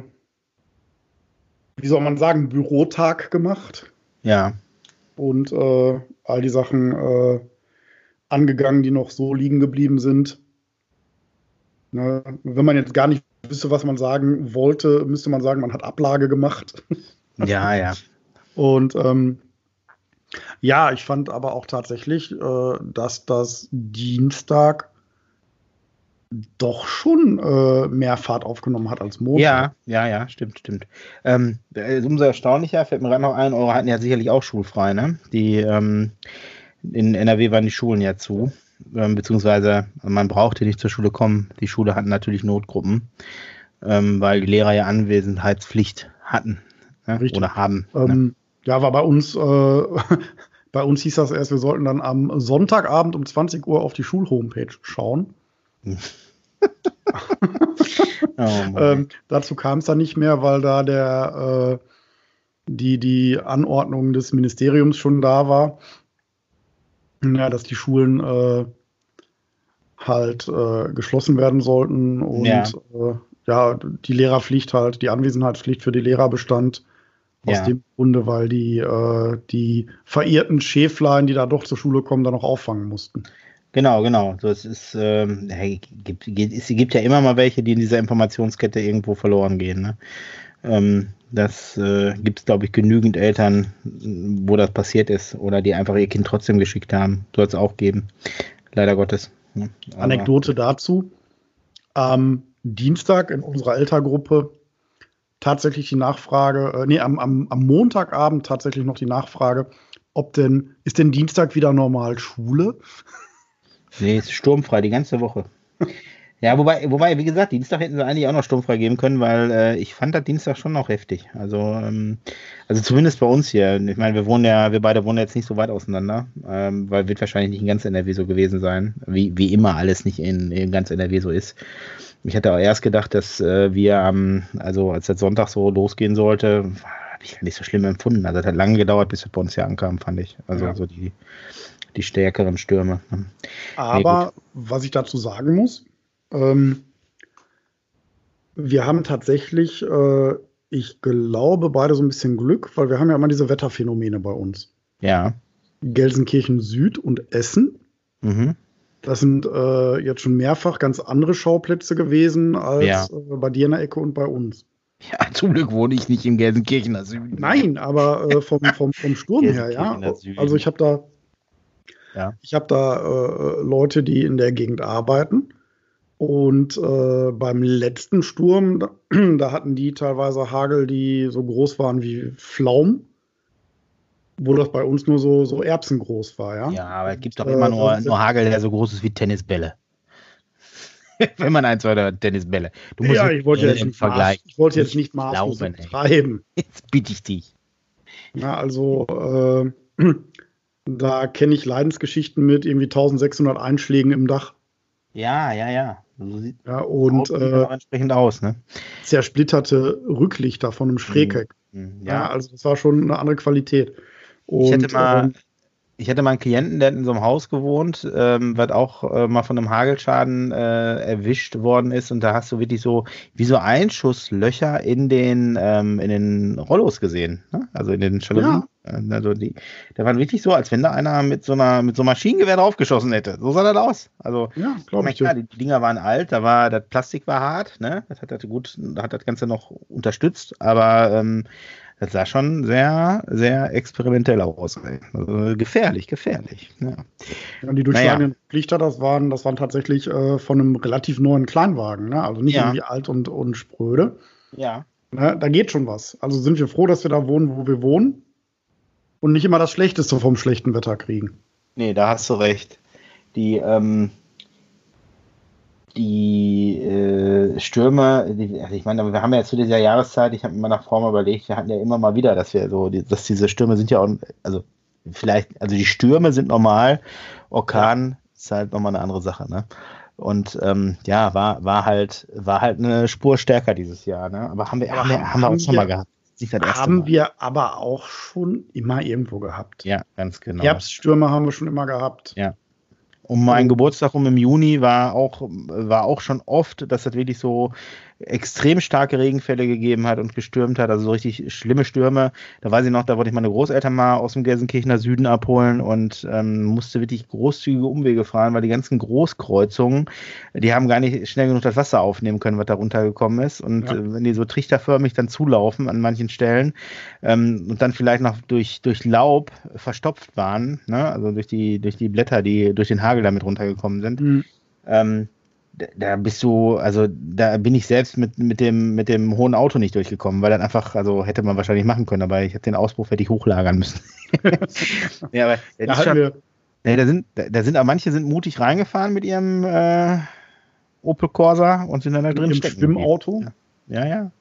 wie soll man sagen, Bürotag gemacht. Ja. Und äh, all die Sachen äh, angegangen, die noch so liegen geblieben sind. Ne? Wenn man jetzt gar nicht wüsste, was man sagen wollte, müsste man sagen, man hat Ablage gemacht. Ja, ja. Und ähm, ja, ich fand aber auch tatsächlich, äh, dass das Dienstag doch schon äh, mehr Fahrt aufgenommen hat als Montag. Ja, ja, ja, stimmt, stimmt. Ähm, äh, umso erstaunlicher, fällt mir gerade noch ein, eure hatten ja sicherlich auch schulfrei, ne? Die, ähm, in NRW waren die Schulen ja zu, ähm, beziehungsweise man brauchte nicht zur Schule kommen. Die Schule hatten natürlich Notgruppen, ähm, weil die Lehrer ja Anwesenheitspflicht hatten ne? oder haben. Ne? Ähm, ja, war bei uns, äh, bei uns hieß das erst, wir sollten dann am Sonntagabend um 20 Uhr auf die Schulhomepage schauen. oh ähm, dazu kam es dann nicht mehr, weil da der äh, die, die Anordnung des Ministeriums schon da war. Ja, dass die Schulen äh, halt äh, geschlossen werden sollten und ja. Äh, ja. die Lehrerpflicht halt, die Anwesenheitspflicht für die Lehrer bestand. Aus ja. dem Grunde, weil die äh, die verirrten Schäflein, die da doch zur Schule kommen, dann noch auffangen mussten. Genau, genau. So, es ist, ähm, gibt, es gibt ja immer mal welche, die in dieser Informationskette irgendwo verloren gehen. Ne? Ähm, das äh, gibt es, glaube ich, genügend Eltern, wo das passiert ist oder die einfach ihr Kind trotzdem geschickt haben. Soll es auch geben. Leider Gottes. Ne? Anekdote dazu. Am Dienstag in unserer Elterngruppe tatsächlich die Nachfrage, äh, nee, am, am, am Montagabend tatsächlich noch die Nachfrage, ob denn, ist denn Dienstag wieder normal Schule? Nee, ist sturmfrei die ganze Woche. Ja, wobei, wobei, wie gesagt, Dienstag hätten sie eigentlich auch noch sturmfrei geben können, weil äh, ich fand das Dienstag schon noch heftig. Also, ähm, also zumindest bei uns hier. Ich meine, wir wohnen ja, wir beide wohnen jetzt nicht so weit auseinander, ähm, weil wird wahrscheinlich nicht in ganz NRW so gewesen sein, wie, wie immer alles nicht in, in ganz NRW so ist. Ich hatte auch erst gedacht, dass äh, wir am, also als der Sonntag so losgehen sollte, habe ich nicht so schlimm empfunden. Also es hat lange gedauert, bis wir bei uns hier ankamen, fand ich. Also ja. so die, die stärkeren Stürme. Aber nee, was ich dazu sagen muss, ähm, wir haben tatsächlich, äh, ich glaube, beide so ein bisschen Glück, weil wir haben ja immer diese Wetterphänomene bei uns. Ja. Gelsenkirchen Süd und Essen. Mhm. Das sind äh, jetzt schon mehrfach ganz andere Schauplätze gewesen als ja. äh, bei dir in der Ecke und bei uns. Ja, zum Glück wohne ich nicht im Gelsenkirchener Süden. Nein, aber äh, vom, vom, vom Sturm her, ja. Also ich habe da, ja. ich habe da äh, Leute, die in der Gegend arbeiten. Und äh, beim letzten Sturm, da, da, hatten die teilweise Hagel, die so groß waren wie Pflaumen wo das bei uns nur so, so erbsengroß war, ja. Ja, aber es gibt doch immer nur, nur Hagel, der so groß ist wie Tennisbälle. Wenn man eins oder Tennisbälle. Du musst ja, ich wollte jetzt nicht, Vergleich. ich wollte jetzt nicht maßlos treiben. Jetzt bitte ich dich. Ja, also äh, da kenne ich Leidensgeschichten mit irgendwie 1600 Einschlägen im Dach. Ja, ja, ja. So sieht ja, und äh, entsprechend aus, ne? Zersplitterte Rücklichter von einem Schrägheck. Mhm. Ja. ja. also das war schon eine andere Qualität. Und, ich hätte mal, ähm, ich hatte mal einen Klienten, der hat in so einem Haus gewohnt, ähm, was auch äh, mal von einem Hagelschaden äh, erwischt worden ist. Und da hast du wirklich so wie so Einschusslöcher in den, ähm, in den Rollos gesehen. Ne? Also in den Jalousien. Ja. Also die, da waren wirklich so, als wenn da einer mit so einer mit so einem Maschinengewehr draufgeschossen hätte. So sah das aus. Also ja, glaube ich. Klar, die Dinger waren alt, da war das Plastik war hart, ne? Das hat das gut, hat das Ganze noch unterstützt, aber ähm, das sah schon sehr, sehr experimentell aus. Also gefährlich, gefährlich. Ja. ja die durchschlagenden naja. Lichter, das waren, das waren tatsächlich äh, von einem relativ neuen Kleinwagen, ne? also nicht ja. irgendwie alt und, und spröde. Ja. Ne? Da geht schon was. Also sind wir froh, dass wir da wohnen, wo wir wohnen. Und nicht immer das Schlechteste vom schlechten Wetter kriegen. Nee, da hast du recht. Die, ähm, die äh, Stürme, die, also ich meine, wir haben ja zu dieser Jahreszeit, ich habe mir nach Form überlegt, wir hatten ja immer mal wieder, dass wir so, dass diese Stürme sind ja auch, also vielleicht, also die Stürme sind normal, Orkan ja. ist halt nochmal eine andere Sache, ne? Und ähm, ja, war, war halt, war halt eine Spur stärker dieses Jahr, ne? Aber haben wir, aber haben wir, haben wir auch schon mal gehabt. Haben mal. wir aber auch schon immer irgendwo gehabt. Ja, ganz genau. Herbststürme haben wir schon immer gehabt. Ja. Um meinen Geburtstag um im Juni war auch, war auch schon oft, dass das wirklich so extrem starke Regenfälle gegeben hat und gestürmt hat, also so richtig schlimme Stürme. Da weiß ich noch, da wollte ich meine Großeltern mal aus dem Gelsenkirchener Süden abholen und ähm, musste wirklich großzügige Umwege fahren, weil die ganzen Großkreuzungen, die haben gar nicht schnell genug das Wasser aufnehmen können, was da runtergekommen ist. Und ja. äh, wenn die so trichterförmig dann zulaufen an manchen Stellen ähm, und dann vielleicht noch durch, durch Laub verstopft waren, ne? also durch die, durch die Blätter, die durch den Hagel damit runtergekommen sind, mhm. ähm, da bist du, also da bin ich selbst mit, mit, dem, mit dem hohen Auto nicht durchgekommen, weil dann einfach, also hätte man wahrscheinlich machen können, aber ich hätte den Auspuff hätte ich hochlagern müssen. ja, aber da, schon, wir. Nee, da sind, da, da sind aber manche sind mutig reingefahren mit ihrem äh, Opel Corsa und sind dann da drin Im stecken. Schwimmauto? Ja, ja, ja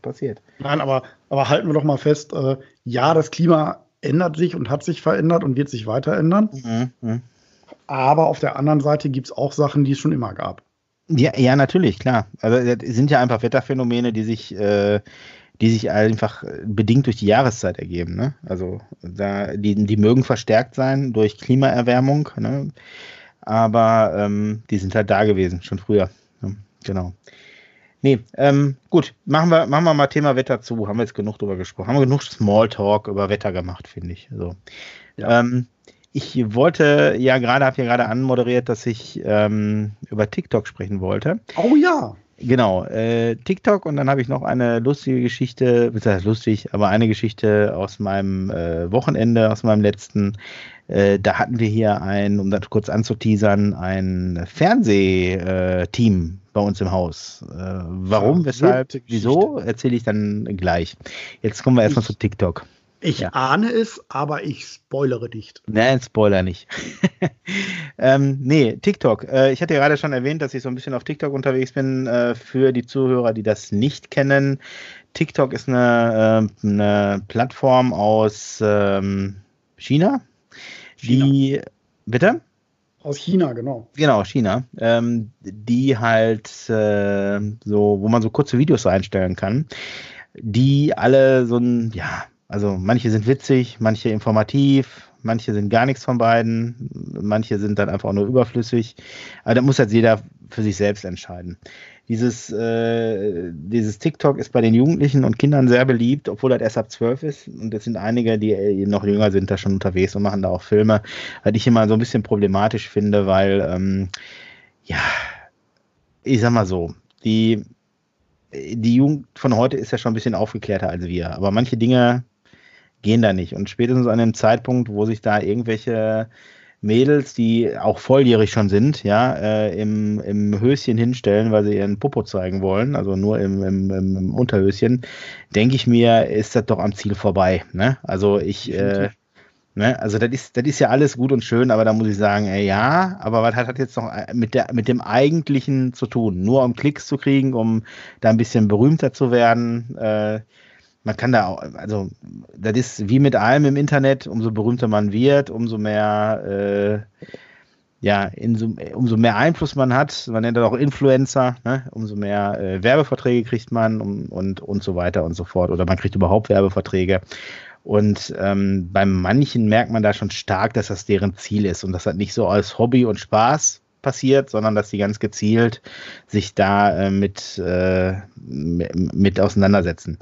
passiert. Nein, aber, aber halten wir doch mal fest, äh, ja, das Klima ändert sich und hat sich verändert und wird sich weiter ändern. Mhm, mh. Aber auf der anderen Seite gibt es auch Sachen, die es schon immer gab. Ja, ja, natürlich, klar. Also das sind ja einfach Wetterphänomene, die sich, äh, die sich einfach bedingt durch die Jahreszeit ergeben. Ne? Also da, die, die mögen verstärkt sein durch Klimaerwärmung, ne? aber ähm, die sind halt da gewesen, schon früher. Ne? Genau. Nee, ähm, gut, machen wir, machen wir mal Thema Wetter zu. Haben wir jetzt genug drüber gesprochen. Haben wir genug Smalltalk über Wetter gemacht, finde ich. So. Ja. Ähm, ich wollte ja gerade, habe ja gerade anmoderiert, dass ich ähm, über TikTok sprechen wollte. Oh ja. Genau, äh, TikTok und dann habe ich noch eine lustige Geschichte, das heißt lustig, aber eine Geschichte aus meinem äh, Wochenende, aus meinem letzten. Äh, da hatten wir hier ein, um das kurz anzuteasern, ein Fernsehteam bei uns im Haus. Äh, warum, weshalb, wieso, erzähle ich dann gleich. Jetzt kommen wir erstmal zu TikTok. Ich ja. ahne es, aber ich spoilere nicht. Nein, Spoiler nicht. ähm, nee, TikTok. Äh, ich hatte gerade schon erwähnt, dass ich so ein bisschen auf TikTok unterwegs bin. Äh, für die Zuhörer, die das nicht kennen. TikTok ist eine, äh, eine Plattform aus ähm, China, China, die. Bitte? Aus China, genau. Genau, China. Ähm, die halt äh, so, wo man so kurze Videos einstellen kann, die alle so ein, ja, also manche sind witzig, manche informativ, manche sind gar nichts von beiden, manche sind dann einfach nur überflüssig. Aber da muss halt jeder für sich selbst entscheiden. Dieses, äh, dieses TikTok ist bei den Jugendlichen und Kindern sehr beliebt, obwohl das erst ab 12 ist. Und es sind einige, die äh, noch jünger sind, da schon unterwegs und machen da auch Filme. Was ich immer so ein bisschen problematisch finde, weil, ähm, ja, ich sag mal so, die, die Jugend von heute ist ja schon ein bisschen aufgeklärter als wir. Aber manche Dinge gehen da nicht. Und spätestens an dem Zeitpunkt, wo sich da irgendwelche Mädels, die auch volljährig schon sind, ja, äh, im, im Höschen hinstellen, weil sie ihren Popo zeigen wollen, also nur im, im, im Unterhöschen, denke ich mir, ist das doch am Ziel vorbei. Ne? Also ich, äh, ne? also das ist, das ist ja alles gut und schön, aber da muss ich sagen, ey, ja, aber was hat das jetzt noch mit, der, mit dem Eigentlichen zu tun? Nur um Klicks zu kriegen, um da ein bisschen berühmter zu werden. Äh, man kann da auch, also das ist wie mit allem im Internet, umso berühmter man wird, umso mehr, äh, ja, in, umso mehr Einfluss man hat, man nennt das auch Influencer, ne? umso mehr äh, Werbeverträge kriegt man und, und, und so weiter und so fort. Oder man kriegt überhaupt Werbeverträge. Und ähm, bei manchen merkt man da schon stark, dass das deren Ziel ist und dass das nicht so als Hobby und Spaß passiert, sondern dass sie ganz gezielt sich da äh, mit, äh, mit auseinandersetzen.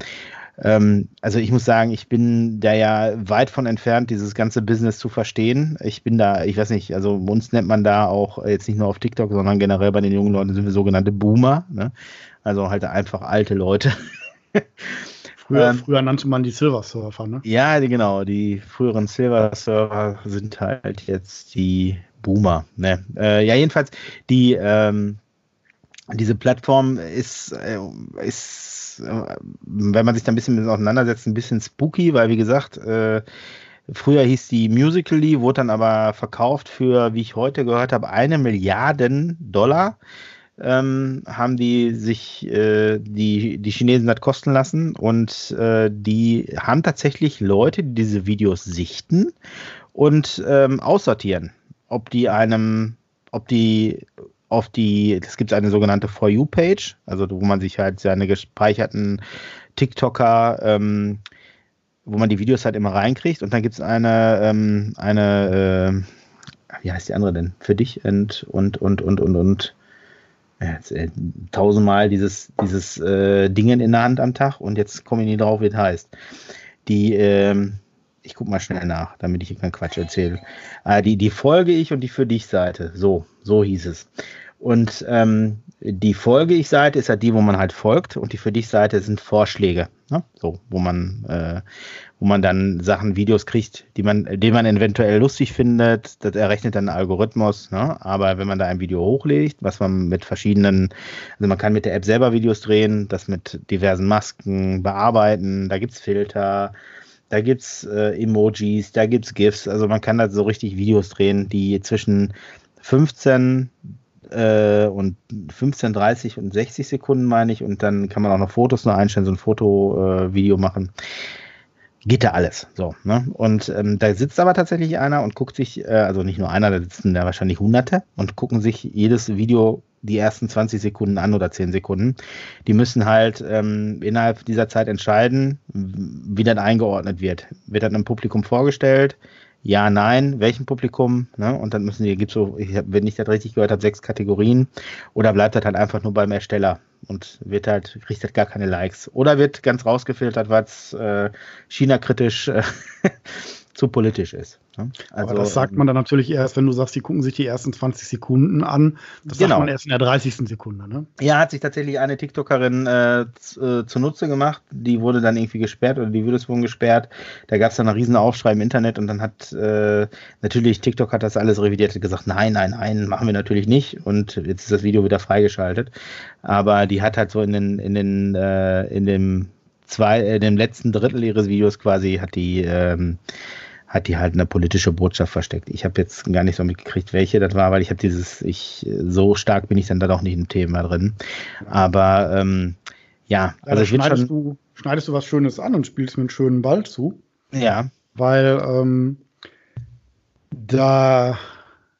Ähm, also ich muss sagen, ich bin da ja weit von entfernt, dieses ganze Business zu verstehen. Ich bin da, ich weiß nicht, also uns nennt man da auch jetzt nicht nur auf TikTok, sondern generell bei den jungen Leuten sind wir sogenannte Boomer. Ne? Also halt einfach alte Leute. Früher, ähm, früher, nannte man die Silver Surfer, ne? Ja, genau. Die früheren Silver Surfer sind halt jetzt die Boomer. Ne? Äh, ja, jedenfalls, die, ähm, diese Plattform ist, äh, ist äh, wenn man sich da ein bisschen mit auseinandersetzt, ein bisschen spooky, weil wie gesagt, äh, Früher hieß die Musically, wurde dann aber verkauft für, wie ich heute gehört habe, eine Milliarden Dollar. Ähm, haben die sich äh, die, die Chinesen das kosten lassen und äh, die haben tatsächlich Leute, die diese Videos sichten und ähm, aussortieren, ob die einem, ob die auf die, es gibt eine sogenannte For You-Page, also wo man sich halt seine gespeicherten TikToker, ähm, wo man die Videos halt immer reinkriegt und dann gibt es eine, ähm, eine, äh, wie heißt die andere denn? Für dich und, und, und, und, und, und, jetzt, äh, tausendmal dieses, dieses äh, Dingen in der Hand am Tag und jetzt komme ich nie drauf, wie es heißt. Die, ähm, ich gucke mal schnell nach, damit ich keinen Quatsch erzähle. Äh, die, die folge ich und die für dich Seite. So, so hieß es. Und ähm, die Folge ich Seite ist ja die, wo man halt folgt und die für dich Seite sind Vorschläge, ne? so wo man äh, wo man dann Sachen, Videos kriegt, die man, die man eventuell lustig findet. Das errechnet dann ein Algorithmus. Ne? Aber wenn man da ein Video hochlegt, was man mit verschiedenen, also man kann mit der App selber Videos drehen, das mit diversen Masken bearbeiten. Da gibt's Filter, da gibt's äh, Emojis, da gibt's GIFs. Also man kann da so richtig Videos drehen, die zwischen 15 äh, und 15, 30 und 60 Sekunden, meine ich. Und dann kann man auch noch Fotos noch einstellen, so ein Foto-Video äh, machen. Geht da alles. So, ne? Und ähm, da sitzt aber tatsächlich einer und guckt sich, äh, also nicht nur einer, da sitzen da wahrscheinlich Hunderte und gucken sich jedes Video die ersten 20 Sekunden an oder 10 Sekunden. Die müssen halt ähm, innerhalb dieser Zeit entscheiden, wie dann eingeordnet wird. Wird dann im Publikum vorgestellt? Ja, nein, welchem Publikum? Ne? Und dann müssen die, gibt so, ich hab, wenn ich das richtig gehört habe, sechs Kategorien. Oder bleibt das halt einfach nur beim Ersteller und wird halt, kriegt halt gar keine Likes. Oder wird ganz rausgefiltert, weil äh, China-kritisch äh, zu politisch ist. Also, Aber das sagt man dann natürlich erst, wenn du sagst, die gucken sich die ersten 20 Sekunden an. Das genau. sagt man erst in der 30. Sekunde. Ne? Ja, hat sich tatsächlich eine TikTokerin äh, äh, zunutze gemacht. Die wurde dann irgendwie gesperrt oder die Videos wurden gesperrt. Da gab es dann einen riesen Aufschrei im Internet und dann hat äh, natürlich TikTok hat das alles revidiert und gesagt, nein, nein, nein, machen wir natürlich nicht. Und jetzt ist das Video wieder freigeschaltet. Aber die hat halt so in den, in den, äh, in dem zwei, in dem letzten Drittel ihres Videos quasi hat die ähm, hat die halt eine politische Botschaft versteckt. Ich habe jetzt gar nicht so mitgekriegt, welche das war, weil ich habe dieses, ich so stark bin ich dann da doch nicht im Thema drin. Aber ähm, ja, also, also schneidest, schon, du, schneidest du was Schönes an und spielst mir einen schönen Ball zu. Ja. Weil ähm, da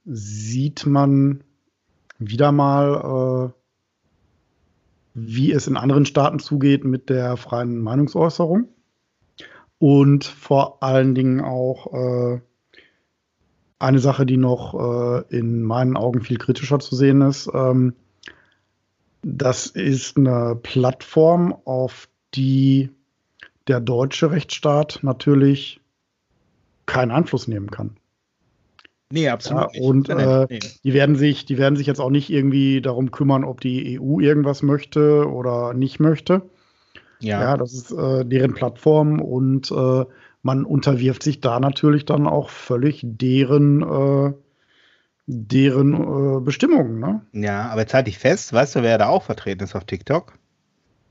sieht man wieder mal, äh, wie es in anderen Staaten zugeht mit der freien Meinungsäußerung und vor allen Dingen auch äh, eine Sache, die noch äh, in meinen Augen viel kritischer zu sehen ist. Ähm, das ist eine Plattform, auf die der deutsche Rechtsstaat natürlich keinen Einfluss nehmen kann. Nee, absolut ja, nicht. Und äh, nee. die, werden sich, die werden sich jetzt auch nicht irgendwie darum kümmern, ob die EU irgendwas möchte oder nicht möchte. Ja. ja, das ist äh, deren Plattform und äh, man unterwirft sich da natürlich dann auch völlig deren, äh, deren äh, Bestimmungen. Ne? Ja, aber jetzt halte ich fest, weißt du, wer da auch vertreten ist auf TikTok?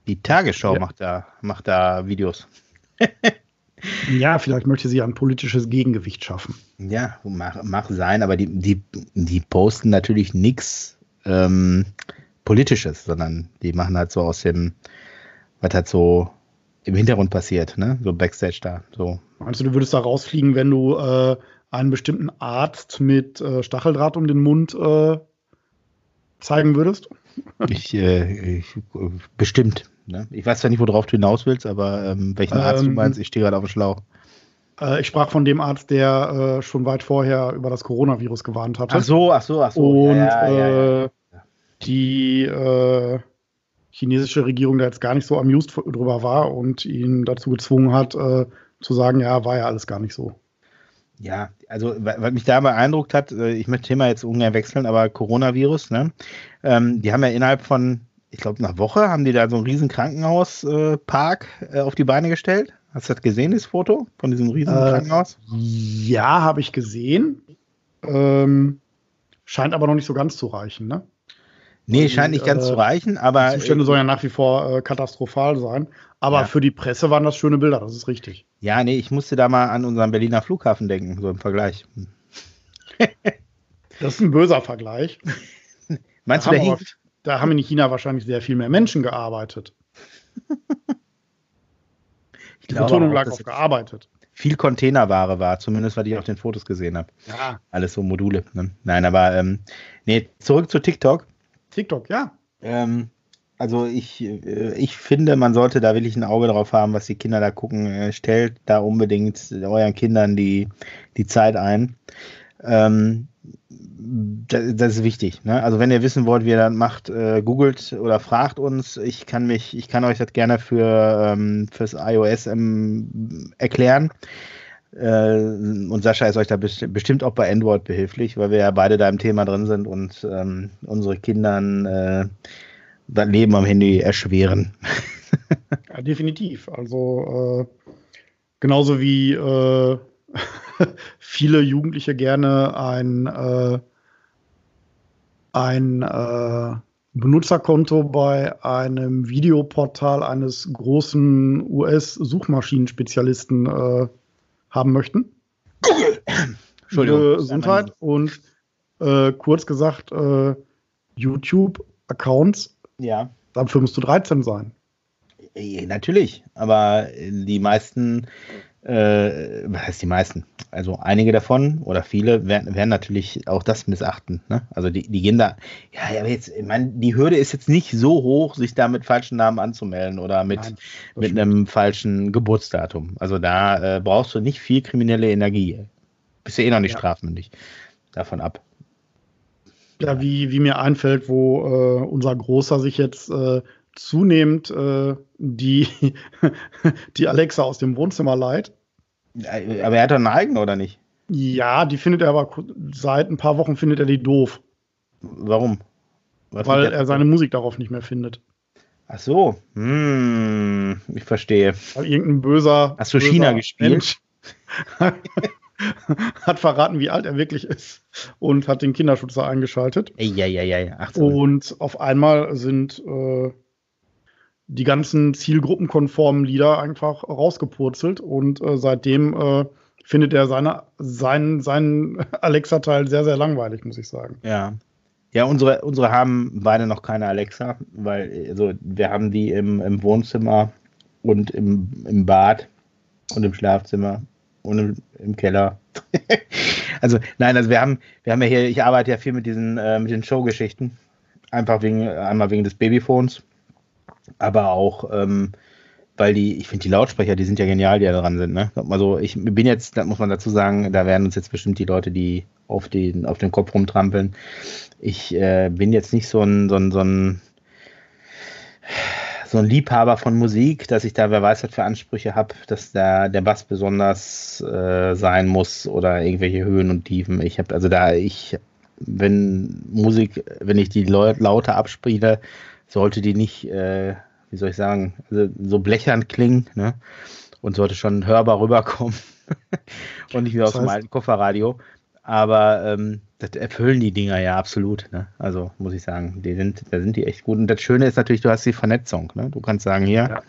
Die Tagesschau ja. macht, da, macht da Videos. ja, vielleicht möchte sie ein politisches Gegengewicht schaffen. Ja, mach, mach sein, aber die, die, die posten natürlich nichts ähm, Politisches, sondern die machen halt so aus dem was halt so im Hintergrund passiert, ne? So Backstage da. So. Meinst du, du würdest da rausfliegen, wenn du äh, einen bestimmten Arzt mit äh, Stacheldraht um den Mund äh, zeigen würdest? Ich, äh, ich bestimmt. Ne? Ich weiß zwar nicht, worauf du hinaus willst, aber ähm, welchen ähm, Arzt du meinst, ich stehe gerade auf dem Schlauch. Äh, ich sprach von dem Arzt, der äh, schon weit vorher über das Coronavirus gewarnt hatte. Ach so, ach so, ach so. Und ja, ja, ja, die chinesische Regierung da jetzt gar nicht so amused drüber war und ihn dazu gezwungen hat, äh, zu sagen, ja, war ja alles gar nicht so. Ja, also was mich da beeindruckt hat, äh, ich möchte Thema jetzt ungern wechseln, aber Coronavirus, ne? Ähm, die haben ja innerhalb von, ich glaube, einer Woche haben die da so einen riesen Krankenhauspark äh, auf die Beine gestellt. Hast du das gesehen, das Foto von diesem riesen äh, Krankenhaus? Ja, habe ich gesehen. Ähm, scheint aber noch nicht so ganz zu reichen, ne? Nee, die, scheint nicht ganz äh, zu reichen, aber. Die Zustände sollen ja nach wie vor äh, katastrophal sein. Aber ja. für die Presse waren das schöne Bilder, das ist richtig. Ja, nee, ich musste da mal an unseren Berliner Flughafen denken, so im Vergleich. das ist ein böser Vergleich. Meinst da du, der aber, Da haben in China wahrscheinlich sehr viel mehr Menschen gearbeitet. ich die Betonung lag auf gearbeitet. Viel Containerware war, zumindest was ich auf den Fotos gesehen habe. Ja. Alles so Module. Ne? Nein, aber ähm, nee, zurück zu TikTok. TikTok, ja. Ähm, also ich, äh, ich finde, man sollte da wirklich ein Auge drauf haben, was die Kinder da gucken. Äh, stellt da unbedingt euren Kindern die, die Zeit ein. Ähm, das, das, ist wichtig. Ne? Also wenn ihr wissen wollt, wie ihr das macht, äh, googelt oder fragt uns. Ich kann mich, ich kann euch das gerne für ähm, fürs iOS ähm, erklären. Äh, und Sascha ist euch da bestimmt auch bei Android behilflich, weil wir ja beide da im Thema drin sind und ähm, unsere Kindern äh, das Leben am Handy erschweren. ja, definitiv. Also äh, genauso wie äh, viele Jugendliche gerne ein, äh, ein äh, Benutzerkonto bei einem Videoportal eines großen US-Suchmaschinenspezialisten äh, haben möchten. Entschuldigung. Gesundheit und äh, kurz gesagt äh, YouTube-Accounts ja. Dafür musst du 13 sein. Natürlich, aber die meisten, äh, was heißt die meisten? Also einige davon oder viele werden, werden natürlich auch das missachten. Ne? Also die, die gehen da, ja, aber jetzt, ich meine, die Hürde ist jetzt nicht so hoch, sich da mit falschen Namen anzumelden oder mit, Nein, mit einem falschen Geburtsdatum. Also da äh, brauchst du nicht viel kriminelle Energie. Bist ja eh noch nicht ja. strafmündig. Davon ab. Ja, wie, wie mir einfällt, wo äh, unser Großer sich jetzt äh, zunehmend äh, die, die Alexa aus dem Wohnzimmer leiht. Aber er hat doch eine eigene, oder nicht? Ja, die findet er aber seit ein paar Wochen findet er die doof. Warum? Was Weil er seine Musik darauf nicht mehr findet. Ach so, hm, ich verstehe. Weil irgendein böser. Hast du China gespielt? hat verraten, wie alt er wirklich ist und hat den Kinderschutzer eingeschaltet. Ja, ja, ja, 18. Und auf einmal sind äh, die ganzen zielgruppenkonformen Lieder einfach rausgepurzelt und äh, seitdem äh, findet er seine, seinen, seinen Alexa-Teil sehr, sehr langweilig, muss ich sagen. Ja. Ja, unsere, unsere haben beide noch keine Alexa, weil also wir haben die im, im Wohnzimmer und im, im Bad und im Schlafzimmer und im, im Keller. also nein, also wir haben, wir haben ja hier, ich arbeite ja viel mit diesen, äh, mit den Showgeschichten. Einfach wegen, einmal wegen des Babyphones, aber auch, ähm, weil die, ich finde die Lautsprecher, die sind ja genial, die da dran sind. Ne? Also ich bin jetzt, da muss man dazu sagen, da werden uns jetzt bestimmt die Leute, die auf den, auf den Kopf rumtrampeln. Ich äh, bin jetzt nicht so ein, so ein, so ein so ein Liebhaber von Musik, dass ich da, wer weiß, was für Ansprüche habe, dass da der Bass besonders äh, sein muss oder irgendwelche Höhen und Tiefen. Ich habe also da, ich, wenn Musik, wenn ich die lauter abspiele, sollte die nicht, äh, wie soll ich sagen, also so blechern klingen, ne? Und sollte schon hörbar rüberkommen. und nicht wie aus dem alten Kofferradio. Aber ähm, das erfüllen die Dinger ja absolut. Ne? Also muss ich sagen, die sind, da sind die echt gut. Und das Schöne ist natürlich, du hast die Vernetzung. Ne? Du kannst sagen, hier, ja.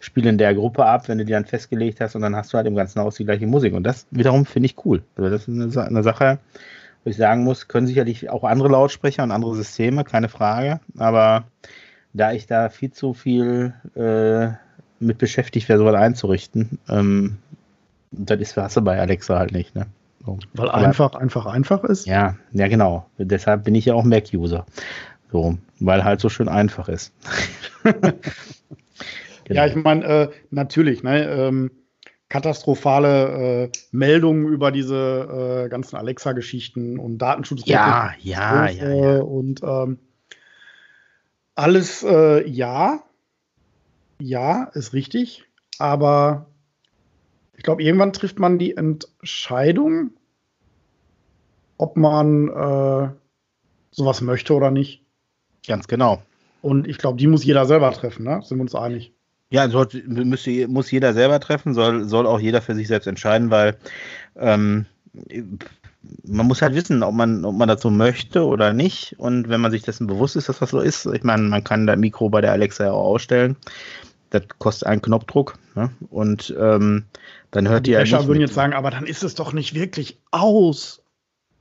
spiel in der Gruppe ab, wenn du die dann festgelegt hast und dann hast du halt im ganzen Haus die gleiche Musik. Und das wiederum finde ich cool. Also das ist eine, eine, Sache, wo ich sagen muss, können sicherlich auch andere Lautsprecher und andere Systeme, keine Frage. Aber da ich da viel zu viel äh, mit beschäftigt wäre, sowas einzurichten, ähm, das ist, hast du bei Alexa halt nicht. Ne? So. Weil Aber, einfach, einfach, einfach ist? Ja, ja, genau. Deshalb bin ich ja auch Mac-User. So, weil halt so schön einfach ist. genau. Ja, ich meine, äh, natürlich, ne, ähm, katastrophale äh, Meldungen über diese äh, ganzen Alexa-Geschichten und Datenschutz. Ja, ja, ja, ja, Und ähm, alles äh, ja, ja, ist richtig, aber ich glaube, irgendwann trifft man die Entscheidung, ob man äh, sowas möchte oder nicht. Ganz genau. Und ich glaube, die muss jeder selber treffen, ne? Sind wir uns einig? Ja, sollte, müsste, muss jeder selber treffen, soll, soll auch jeder für sich selbst entscheiden, weil ähm, man muss halt wissen, ob man, ob man so möchte oder nicht. Und wenn man sich dessen bewusst ist, dass das so ist, ich meine, man kann das Mikro bei der Alexa ja auch ausstellen. Das kostet einen Knopfdruck. Ne? Und ähm, dann hört die ja nicht. würden jetzt sagen, aber dann ist es doch nicht wirklich aus.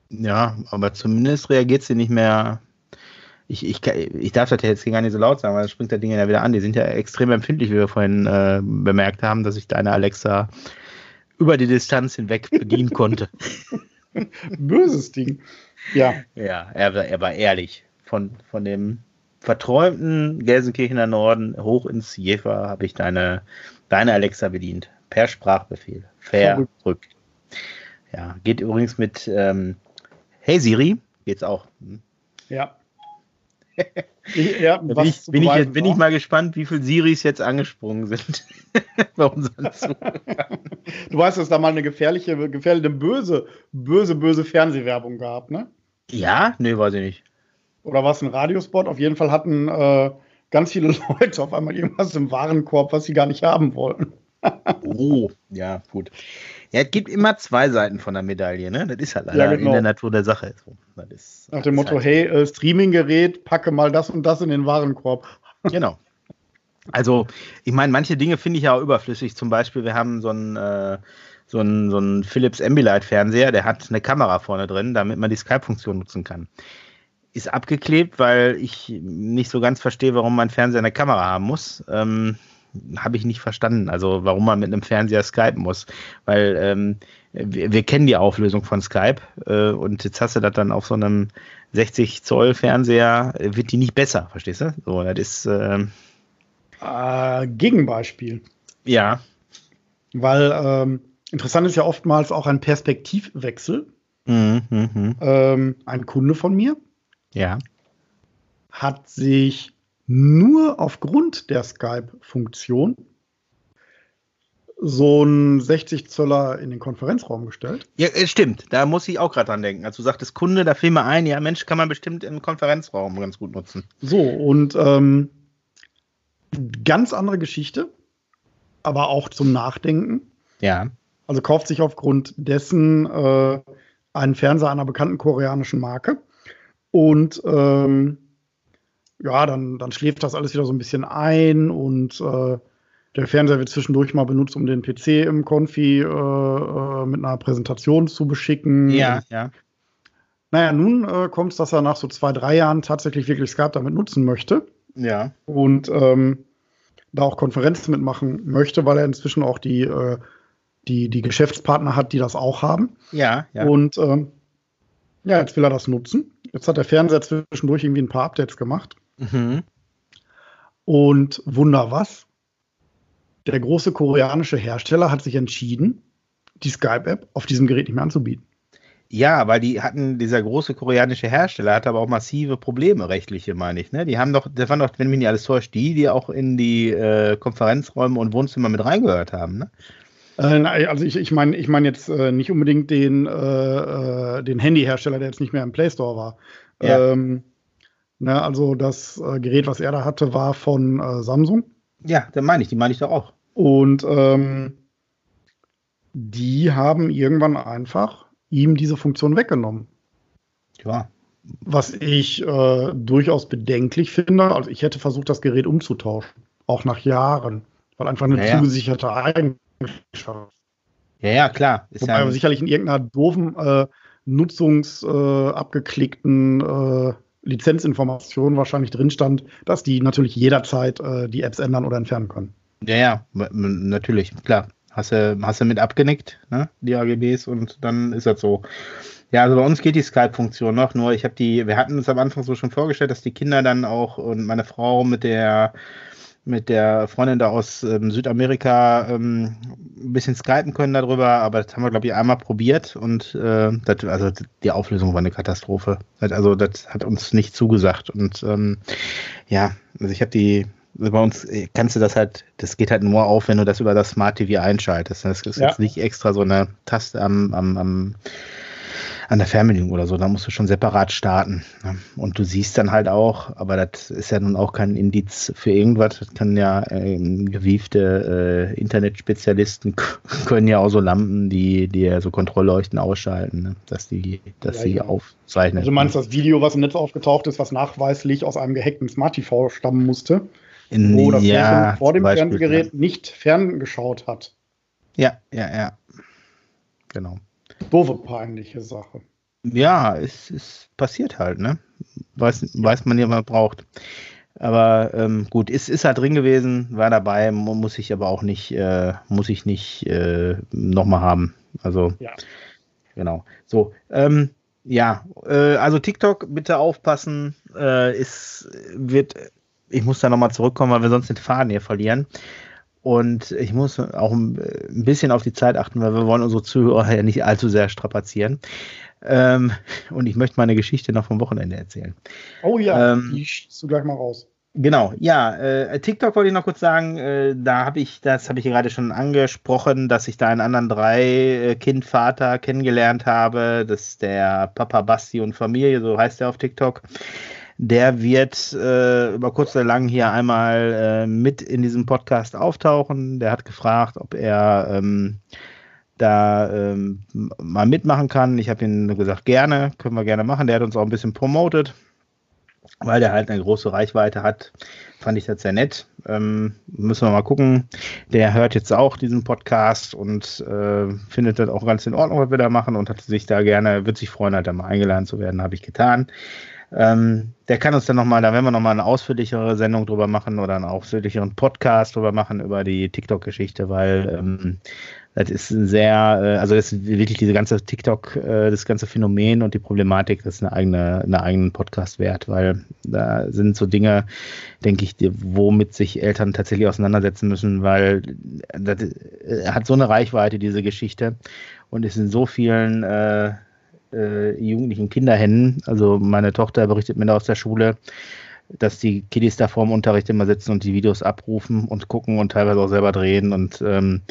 Ja, aber zumindest reagiert sie nicht mehr. Ich, ich, ich darf das jetzt hier gar nicht so laut sagen, weil dann springt das Ding ja wieder an. Die sind ja extrem empfindlich, wie wir vorhin äh, bemerkt haben, dass ich deine Alexa über die Distanz hinweg bedienen konnte. Böses Ding. Ja. Ja, er, er war ehrlich. Von, von dem verträumten Gelsenkirchener Norden hoch ins Jever habe ich deine, deine Alexa bedient. Per Sprachbefehl. Verrückt. Ja, geht übrigens mit ähm, Hey Siri, geht's auch. Hm? Ja. Ja, bin, ich, bin, ich, bin ich, mal gespannt, wie viele Siris jetzt angesprungen sind bei unseren Du weißt, dass da mal eine gefährliche, gefährliche, böse, böse, böse Fernsehwerbung gab, ne? Ja? Nee, weiß ich nicht. Oder war es ein Radiospot? Auf jeden Fall hatten äh, ganz viele Leute auf einmal irgendwas im Warenkorb, was sie gar nicht haben wollen. oh, ja, gut. Ja, es gibt immer zwei Seiten von der Medaille, ne? Das ist halt leider ja, genau. in der Natur der Sache. Ist, Nach dem Motto, halt hey, äh, Streaming-Gerät, packe mal das und das in den Warenkorb. Genau. Also, ich meine, manche Dinge finde ich ja auch überflüssig. Zum Beispiel, wir haben so einen, äh, so einen, so einen Philips Ambilight-Fernseher, der hat eine Kamera vorne drin, damit man die Skype-Funktion nutzen kann. Ist abgeklebt, weil ich nicht so ganz verstehe, warum mein Fernseher eine Kamera haben muss. Ähm, habe ich nicht verstanden. Also warum man mit einem Fernseher skypen muss. Weil ähm, wir, wir, kennen die Auflösung von Skype äh, und jetzt hast du das dann auf so einem 60 Zoll Fernseher, äh, wird die nicht besser, verstehst du? So, das ist äh, äh, Gegenbeispiel. Ja. Weil ähm, interessant ist ja oftmals auch ein Perspektivwechsel. Mhm, mh. ähm, ein Kunde von mir ja. hat sich nur aufgrund der Skype-Funktion so ein 60 Zöller in den Konferenzraum gestellt. Ja, stimmt. Da muss ich auch gerade dran denken. Als du sagtest Kunde, da fiel mir ein, ja Mensch, kann man bestimmt im Konferenzraum ganz gut nutzen. So, und ähm, ganz andere Geschichte, aber auch zum Nachdenken. Ja. Also kauft sich aufgrund dessen äh, einen Fernseher einer bekannten koreanischen Marke und ähm, ja, dann, dann schläft das alles wieder so ein bisschen ein und äh, der Fernseher wird zwischendurch mal benutzt, um den PC im Konfi äh, äh, mit einer Präsentation zu beschicken. Ja, ja. Naja, nun äh, kommt es, dass er nach so zwei, drei Jahren tatsächlich wirklich Skype damit nutzen möchte. Ja. Und ähm, da auch Konferenzen mitmachen möchte, weil er inzwischen auch die, äh, die, die Geschäftspartner hat, die das auch haben. Ja, ja. Und ähm, ja, jetzt will er das nutzen. Jetzt hat der Fernseher zwischendurch irgendwie ein paar Updates gemacht. Mhm. Und Wunder was? Der große koreanische Hersteller hat sich entschieden, die Skype-App auf diesem Gerät nicht mehr anzubieten. Ja, weil die hatten, dieser große koreanische Hersteller hatte aber auch massive Probleme, rechtliche, meine ich. Ne? Die haben doch, das waren doch, wenn mich nicht alles täuscht, die, die auch in die äh, Konferenzräume und Wohnzimmer mit reingehört haben. Ne? Äh, also ich, ich meine ich mein jetzt äh, nicht unbedingt den, äh, äh, den Handyhersteller, der jetzt nicht mehr im Play Store war. Ja. Ähm, Ne, also das äh, Gerät, was er da hatte, war von äh, Samsung. Ja, dann meine ich, die meine ich doch auch. Und ähm, die haben irgendwann einfach ihm diese Funktion weggenommen. Ja. Was ich äh, durchaus bedenklich finde. Also ich hätte versucht, das Gerät umzutauschen. Auch nach Jahren. Weil einfach eine ja, zugesicherte. Eigenschaft. Ja, ja, klar. Ist Wobei ja sicherlich in irgendeiner doofen, äh, nutzungsabgeklickten äh, Lizenzinformation wahrscheinlich drin stand, dass die natürlich jederzeit äh, die Apps ändern oder entfernen können. Ja, ja, natürlich, klar. Hast du, hast du mit abgenickt, ne, die AGBs und dann ist das so. Ja, also bei uns geht die Skype-Funktion noch, nur ich habe die, wir hatten uns am Anfang so schon vorgestellt, dass die Kinder dann auch und meine Frau mit der mit der Freundin da aus ähm, Südamerika ähm, ein bisschen skypen können darüber, aber das haben wir, glaube ich, einmal probiert und äh, das, also die Auflösung war eine Katastrophe. Also das hat uns nicht zugesagt. Und ähm, ja, also ich habe die, also bei uns kannst du das halt, das geht halt nur auf, wenn du das über das Smart TV einschaltest. Das ist ja. jetzt nicht extra so eine Taste am, am, am an der Fernbedienung oder so. Da musst du schon separat starten. Ne? Und du siehst dann halt auch, aber das ist ja nun auch kein Indiz für irgendwas. Das kann ja äh, gewiefte äh, Internetspezialisten können ja auch so Lampen, die, die ja so Kontrollleuchten ausschalten, ne? dass die, dass ja, sie ja. aufzeichnen. Also du meinst das Video, was im Netz aufgetaucht ist, was nachweislich aus einem gehackten Smart TV stammen musste? In, wo das ja, vor dem Fernsehgerät nicht ferngeschaut hat. Ja, ja, ja. Genau. Doofe, peinliche Sache. Ja, es, es passiert halt, ne? Weiß, weiß man ja, was man braucht. Aber ähm, gut, ist, ist halt drin gewesen, war dabei, muss ich aber auch nicht, äh, muss ich nicht äh, nochmal haben. Also, ja. genau. So, ähm, ja, äh, also TikTok, bitte aufpassen, äh, ist, wird, ich muss da nochmal zurückkommen, weil wir sonst den Faden hier verlieren. Und ich muss auch ein bisschen auf die Zeit achten, weil wir wollen unsere Zuhörer ja nicht allzu sehr strapazieren. Ähm, und ich möchte meine Geschichte noch vom Wochenende erzählen. Oh ja, ähm, die schießt du gleich mal raus. Genau, ja, äh, TikTok wollte ich noch kurz sagen, äh, da habe ich, das habe ich gerade schon angesprochen, dass ich da einen anderen drei äh, kennengelernt habe. Das ist der Papa Basti und Familie, so heißt er auf TikTok der wird äh, über kurz oder lang hier einmal äh, mit in diesem Podcast auftauchen. Der hat gefragt, ob er ähm, da ähm, mal mitmachen kann. Ich habe ihm gesagt, gerne, können wir gerne machen. Der hat uns auch ein bisschen promotet, weil der halt eine große Reichweite hat. Fand ich das sehr nett. Ähm, müssen wir mal gucken. Der hört jetzt auch diesen Podcast und äh, findet das auch ganz in Ordnung, was wir da machen und hat sich da gerne, wird sich freuen, halt da mal eingeladen zu werden, habe ich getan. Ähm, der kann uns dann nochmal, da werden wir nochmal eine ausführlichere Sendung drüber machen oder einen ausführlicheren Podcast drüber machen über die TikTok-Geschichte, weil ähm, das ist sehr, äh, also das ist wirklich diese ganze TikTok, äh, das ganze Phänomen und die Problematik, das ist eine eigene, eine eigenen Podcast wert, weil da sind so Dinge, denke ich, die, womit sich Eltern tatsächlich auseinandersetzen müssen, weil das äh, hat so eine Reichweite, diese Geschichte. Und ist in so vielen äh, äh, jugendlichen Kinderhennen. Also meine Tochter berichtet mir da aus der Schule, dass die Kiddies da vorm Unterricht immer sitzen und die Videos abrufen und gucken und teilweise auch selber drehen. Und ähm,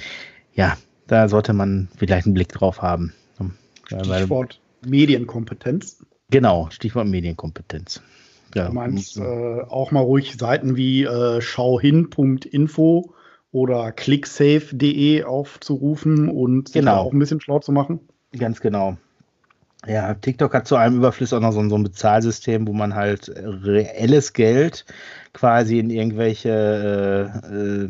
ja, da sollte man vielleicht einen Blick drauf haben. Stichwort Medienkompetenz. Genau, Stichwort Medienkompetenz. Ja. Du meinst äh, auch mal ruhig Seiten wie äh, schauhin.info oder clicksafe.de aufzurufen und genau. auch ein bisschen schlau zu machen? Ganz genau. Ja, TikTok hat zu einem Überfluss auch noch so, so ein Bezahlsystem, wo man halt reelles Geld quasi in irgendwelche äh, äh,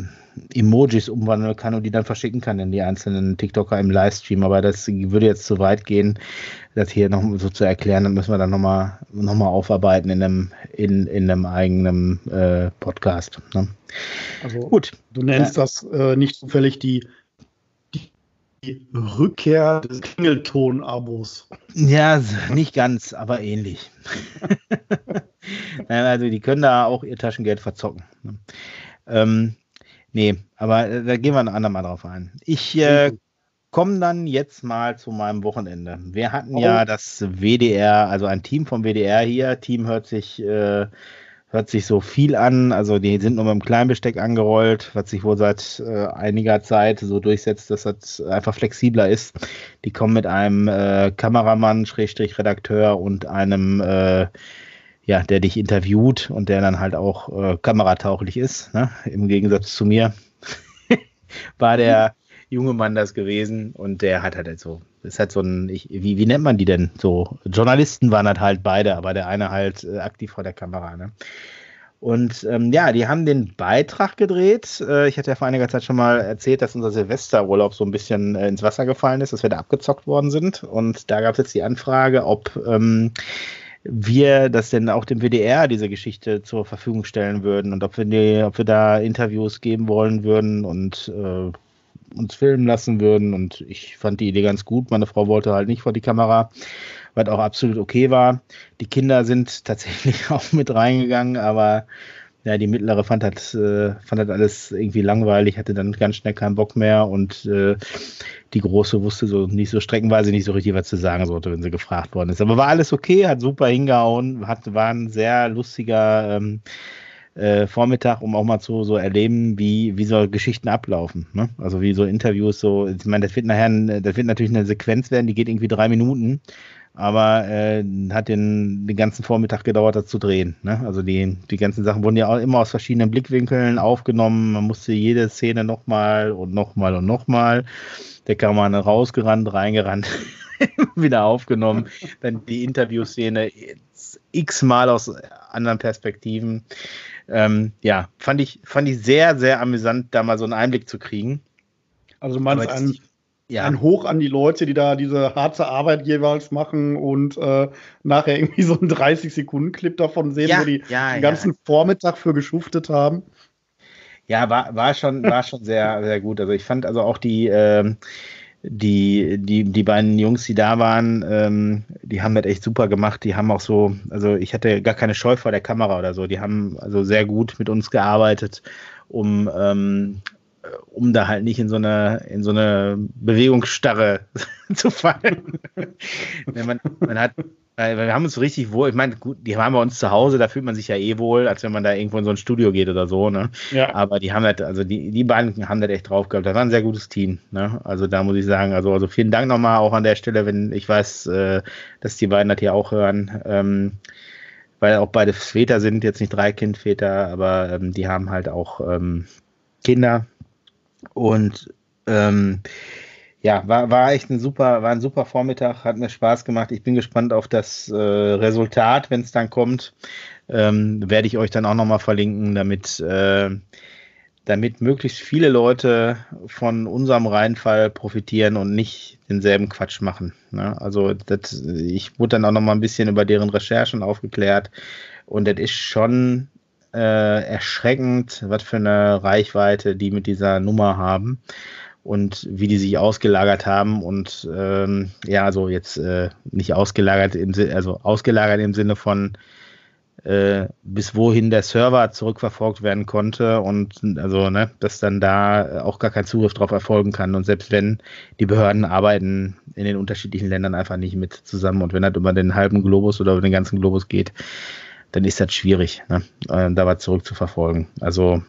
Emojis umwandeln kann und die dann verschicken kann in die einzelnen TikToker im Livestream. Aber das würde jetzt zu weit gehen, das hier noch so zu erklären. Dann müssen wir dann nochmal noch mal aufarbeiten in einem, in, in einem eigenen äh, Podcast. Ne? Also gut. Du nennst ja. das äh, nicht zufällig die die Rückkehr des Klingelton-Abos. Ja, nicht ganz, aber ähnlich. also die können da auch ihr Taschengeld verzocken. Ne? Ähm, nee, aber äh, da gehen wir ein andermal drauf ein. Ich äh, komme dann jetzt mal zu meinem Wochenende. Wir hatten oh. ja das WDR, also ein Team vom WDR hier. Team hört sich äh, hört sich so viel an. Also die sind nur mit dem Kleinbesteck angerollt, was sich wohl seit äh, einiger Zeit so durchsetzt, dass das einfach flexibler ist. Die kommen mit einem äh, Kameramann, Schrägstrich Redakteur und einem, äh, ja, der dich interviewt und der dann halt auch äh, kameratauglich ist, ne? im Gegensatz zu mir. War der junge Mann das gewesen und der hat halt so ist halt so ein, ich, wie, wie nennt man die denn? So, Journalisten waren halt halt beide, aber der eine halt äh, aktiv vor der Kamera, ne? Und ähm, ja, die haben den Beitrag gedreht. Äh, ich hatte ja vor einiger Zeit schon mal erzählt, dass unser Silvesterurlaub so ein bisschen äh, ins Wasser gefallen ist, dass wir da abgezockt worden sind. Und da gab es jetzt die Anfrage, ob ähm, wir das denn auch dem WDR diese Geschichte zur Verfügung stellen würden und ob wir, die, ob wir da Interviews geben wollen würden und äh, uns filmen lassen würden. Und ich fand die Idee ganz gut. Meine Frau wollte halt nicht vor die Kamera, was auch absolut okay war. Die Kinder sind tatsächlich auch mit reingegangen, aber ja, die mittlere fand das, äh, fand das alles irgendwie langweilig, hatte dann ganz schnell keinen Bock mehr und äh, die große wusste so nicht so streckenweise nicht so richtig, was zu sagen sollte, wenn sie gefragt worden ist. Aber war alles okay, hat super hingehauen, hat, war ein sehr lustiger ähm, äh, Vormittag, um auch mal zu so erleben, wie, wie so Geschichten ablaufen. Ne? Also wie so Interviews so, ich meine, das wird nachher, das wird natürlich eine Sequenz werden, die geht irgendwie drei Minuten, aber äh, hat den, den ganzen Vormittag gedauert, das zu drehen. Ne? Also die, die ganzen Sachen wurden ja auch immer aus verschiedenen Blickwinkeln aufgenommen. Man musste jede Szene nochmal und nochmal und nochmal. Der kam mal rausgerannt, reingerannt, wieder aufgenommen. Dann die Interviewszene x-mal aus anderen Perspektiven. Ähm, ja, fand ich, fand ich sehr, sehr amüsant, da mal so einen Einblick zu kriegen. Also du meinst ein, ja. ein Hoch an die Leute, die da diese harte Arbeit jeweils machen und äh, nachher irgendwie so einen 30-Sekunden-Clip davon sehen, ja, wo die ja, den ganzen Vormittag für geschuftet haben. Ja, war, war schon, war schon sehr, sehr gut. Also ich fand also auch die, ähm, die, die, die beiden Jungs, die da waren, ähm, die haben das echt super gemacht. Die haben auch so, also ich hatte gar keine Scheu vor der Kamera oder so. Die haben also sehr gut mit uns gearbeitet, um, ähm, um da halt nicht in so eine, in so eine Bewegungsstarre zu fallen. man, man hat weil wir haben uns so richtig wohl, ich meine, gut, die waren bei uns zu Hause, da fühlt man sich ja eh wohl, als wenn man da irgendwo in so ein Studio geht oder so, ne? Ja. Aber die haben das, also die, die beiden haben das echt drauf gehabt. Das war ein sehr gutes Team, ne? Also da muss ich sagen, also, also vielen Dank nochmal auch an der Stelle, wenn ich weiß, äh, dass die beiden das hier auch hören. Ähm, weil auch beide Väter sind, jetzt nicht drei Kindväter, aber ähm, die haben halt auch ähm, Kinder und ähm, ja, war, war echt ein super, war ein super Vormittag, hat mir Spaß gemacht. Ich bin gespannt auf das äh, Resultat, wenn es dann kommt. Ähm, werde ich euch dann auch nochmal verlinken, damit, äh, damit möglichst viele Leute von unserem Reinfall profitieren und nicht denselben Quatsch machen. Ne? Also das, ich wurde dann auch nochmal ein bisschen über deren Recherchen aufgeklärt und das ist schon äh, erschreckend, was für eine Reichweite die mit dieser Nummer haben und wie die sich ausgelagert haben und ähm, ja, also jetzt äh, nicht ausgelagert im also ausgelagert im Sinne von äh, bis wohin der Server zurückverfolgt werden konnte und also ne, dass dann da auch gar kein Zugriff drauf erfolgen kann und selbst wenn die Behörden arbeiten in den unterschiedlichen Ländern einfach nicht mit zusammen und wenn das über den halben Globus oder über den ganzen Globus geht, dann ist das schwierig, ne, äh, da was zurückzuverfolgen. Also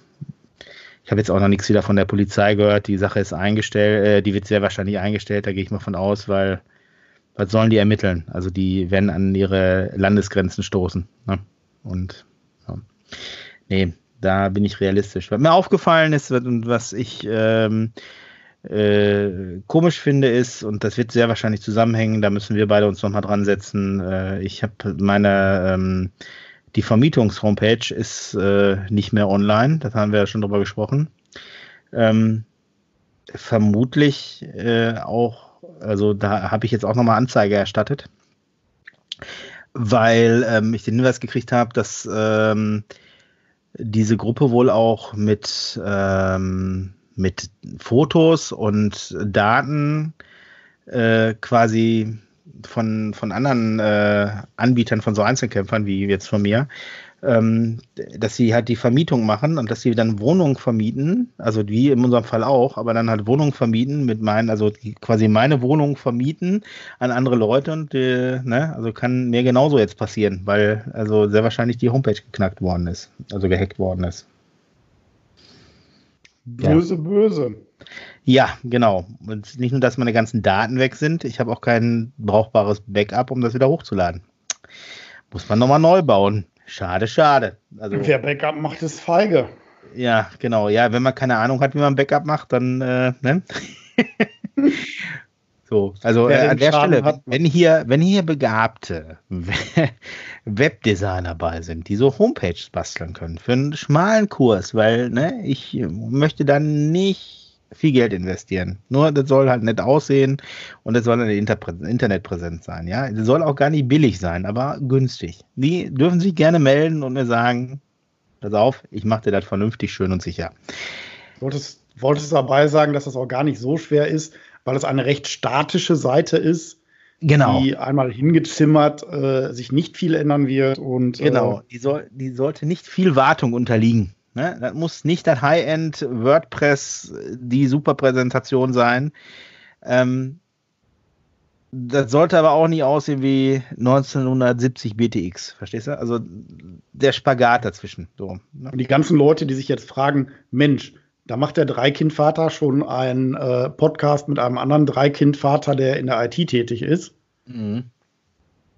ich habe jetzt auch noch nichts wieder von der Polizei gehört. Die Sache ist eingestellt, äh, die wird sehr wahrscheinlich eingestellt, da gehe ich mal von aus, weil was sollen die ermitteln? Also die werden an ihre Landesgrenzen stoßen. Ne? Und ja. nee, da bin ich realistisch. Was mir aufgefallen ist und was ich ähm, äh, komisch finde, ist, und das wird sehr wahrscheinlich zusammenhängen, da müssen wir beide uns nochmal dran setzen. Äh, ich habe meine ähm, die Vermietungs-Homepage ist äh, nicht mehr online, das haben wir ja schon drüber gesprochen. Ähm, vermutlich äh, auch, also da habe ich jetzt auch nochmal Anzeige erstattet, weil ähm, ich den Hinweis gekriegt habe, dass ähm, diese Gruppe wohl auch mit, ähm, mit Fotos und Daten äh, quasi von, von anderen äh, Anbietern von so Einzelkämpfern wie jetzt von mir, ähm, dass sie halt die Vermietung machen und dass sie dann Wohnungen vermieten, also wie in unserem Fall auch, aber dann halt Wohnungen vermieten mit meinen, also quasi meine Wohnung vermieten an andere Leute und äh, ne, also kann mir genauso jetzt passieren, weil also sehr wahrscheinlich die Homepage geknackt worden ist, also gehackt worden ist. Böse, ja. böse. Ja, genau. Und nicht nur, dass meine ganzen Daten weg sind, ich habe auch kein brauchbares Backup, um das wieder hochzuladen. Muss man nochmal neu bauen. Schade, schade. Also, Wer Backup macht, ist feige. Ja, genau. Ja, wenn man keine Ahnung hat, wie man Backup macht, dann, äh, ne? so, also äh, an der Schaden Stelle, wenn hier, wenn hier begabte Webdesigner bei sind, die so Homepages basteln können für einen schmalen Kurs, weil, ne, ich möchte dann nicht viel Geld investieren. Nur das soll halt nett aussehen und das soll eine Internetpräsenz sein. Ja, das soll auch gar nicht billig sein, aber günstig. Die dürfen sich gerne melden und mir sagen, pass auf, ich mache dir das vernünftig, schön und sicher. Wolltest, wolltest du dabei sagen, dass das auch gar nicht so schwer ist, weil es eine recht statische Seite ist, genau. die einmal hingezimmert äh, sich nicht viel ändern wird und genau, äh, die, soll, die sollte nicht viel Wartung unterliegen. Ne? Das muss nicht das High-End WordPress, die Superpräsentation sein. Ähm, das sollte aber auch nicht aussehen wie 1970 BTX, verstehst du? Also der Spagat dazwischen. So, ne? Und die ganzen Leute, die sich jetzt fragen, Mensch, da macht der Dreikindvater schon einen äh, Podcast mit einem anderen Dreikindvater, der in der IT tätig ist. Mhm.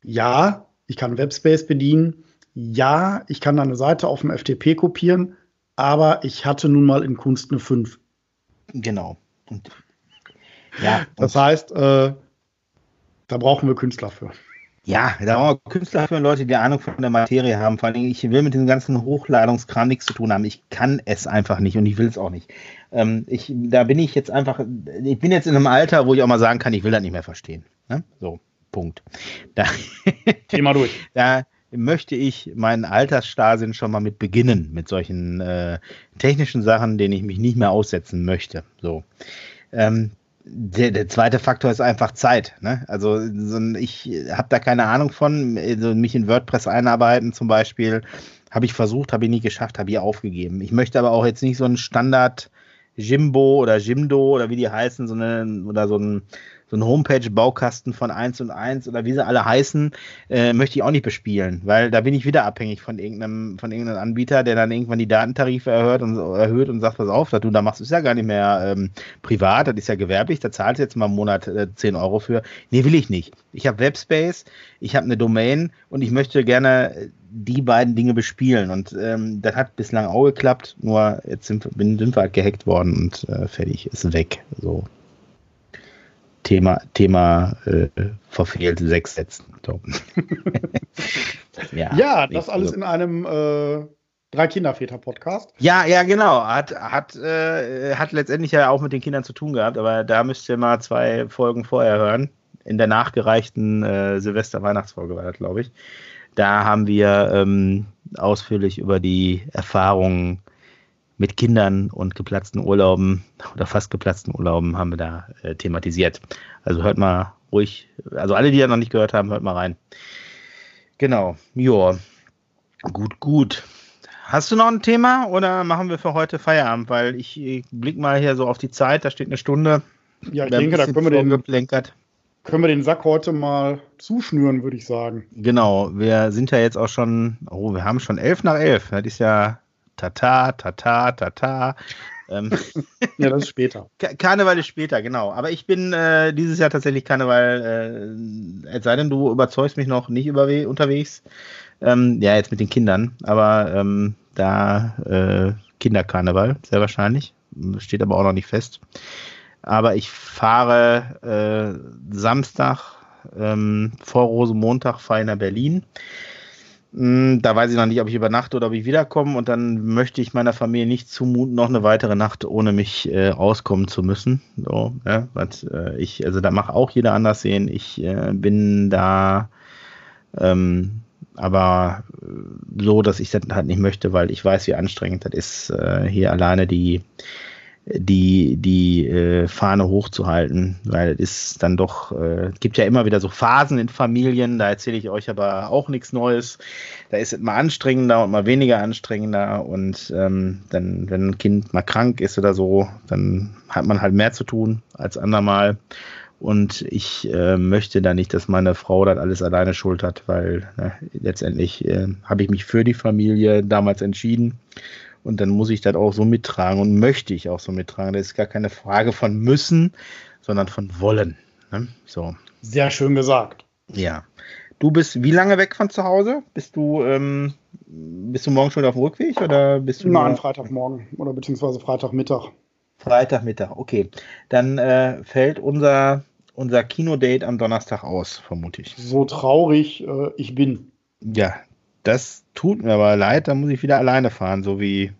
Ja, ich kann Webspace bedienen. Ja, ich kann eine Seite auf dem FTP kopieren, aber ich hatte nun mal in Kunst eine 5. Genau. Und, ja, das heißt, äh, da brauchen wir Künstler für. Ja, da brauchen wir Künstler für Leute, die Ahnung von der Materie haben. Vor allem, ich will mit dem ganzen Hochladungskram nichts zu tun haben. Ich kann es einfach nicht und ich will es auch nicht. Ähm, ich, da bin ich jetzt einfach, ich bin jetzt in einem Alter, wo ich auch mal sagen kann, ich will das nicht mehr verstehen. Ne? So, Punkt. Da, Thema durch. Da möchte ich meinen Altersstasien schon mal mit beginnen, mit solchen äh, technischen Sachen, denen ich mich nicht mehr aussetzen möchte. So. Ähm, der, der, zweite Faktor ist einfach Zeit. Ne? Also so, ich habe da keine Ahnung von. Also mich in WordPress einarbeiten zum Beispiel habe ich versucht, habe ich nie geschafft, habe ich aufgegeben. Ich möchte aber auch jetzt nicht so einen Standard Jimbo oder Jimdo oder wie die heißen, so eine, oder so ein so ein Homepage-Baukasten von 1 und 1 oder wie sie alle heißen, äh, möchte ich auch nicht bespielen, weil da bin ich wieder abhängig von irgendeinem, von irgendeinem Anbieter, der dann irgendwann die Datentarife erhöht und, erhöht und sagt, pass auf, du, da machst du es ja gar nicht mehr ähm, privat, das ist ja gewerblich, da zahlst du jetzt mal im Monat äh, 10 Euro für. Nee, will ich nicht. Ich habe Webspace, ich habe eine Domain und ich möchte gerne die beiden Dinge bespielen. Und ähm, das hat bislang auch geklappt, nur jetzt sind, bin, sind wir halt gehackt worden und äh, fertig, ist weg. So. Thema, Thema äh, verfehlt sechs Sätzen. So. ja, ja, das alles in einem äh, drei Kinderväter Podcast. Ja, ja, genau. Hat, hat, äh, hat letztendlich ja auch mit den Kindern zu tun gehabt, aber da müsst ihr mal zwei Folgen vorher hören. In der nachgereichten äh, Silvester-Weihnachtsfolge war das, glaube ich. Da haben wir ähm, ausführlich über die Erfahrungen mit Kindern und geplatzten Urlauben oder fast geplatzten Urlauben haben wir da äh, thematisiert. Also hört mal ruhig, also alle, die ja noch nicht gehört haben, hört mal rein. Genau, ja, gut, gut. Hast du noch ein Thema oder machen wir für heute Feierabend? Weil ich, ich blick mal hier so auf die Zeit, da steht eine Stunde. Ja, ich denke, da können wir, den, können wir den Sack heute mal zuschnüren, würde ich sagen. Genau, wir sind ja jetzt auch schon, oh, wir haben schon elf nach elf. Das ist ja Tata, Tata, Tata. Ähm, ja, das ist später. Karneval ist später, genau. Aber ich bin äh, dieses Jahr tatsächlich Karneval, äh, es sei denn, du überzeugst mich noch nicht unterwegs. Ähm, ja, jetzt mit den Kindern, aber ähm, da äh, Kinderkarneval, sehr wahrscheinlich. Steht aber auch noch nicht fest. Aber ich fahre äh, Samstag ähm, vor Rosenmontag, fahre ich nach Berlin. Hm, da weiß ich noch nicht, ob ich übernachte oder ob ich wiederkomme und dann möchte ich meiner Familie nicht zumuten, noch eine weitere Nacht ohne mich äh, auskommen zu müssen. So, ja, was, äh, ich, also da macht auch jeder anders sehen. Ich äh, bin da ähm, aber so, dass ich das halt nicht möchte, weil ich weiß, wie anstrengend das ist, äh, hier alleine die die, die äh, Fahne hochzuhalten, weil es ist dann doch, äh, gibt ja immer wieder so Phasen in Familien, da erzähle ich euch aber auch nichts Neues. Da ist es mal anstrengender und mal weniger anstrengender und ähm, dann, wenn ein Kind mal krank ist oder so, dann hat man halt mehr zu tun als andermal. Und ich äh, möchte da nicht, dass meine Frau das alles alleine schultert, weil ne, letztendlich äh, habe ich mich für die Familie damals entschieden und dann muss ich das auch so mittragen und möchte ich auch so mittragen. Das ist gar keine Frage von müssen, sondern von wollen. Ne? So. Sehr schön gesagt. Ja. Du bist wie lange weg von zu Hause? Bist du, ähm, bist du morgen schon auf dem Rückweg oder bist du? Nein, Freitagmorgen oder beziehungsweise Freitagmittag. Freitagmittag, okay. Dann äh, fällt unser, unser Kinodate am Donnerstag aus, vermute ich. So traurig äh, ich bin. Ja, das tut mir aber leid, da muss ich wieder alleine fahren, so wie,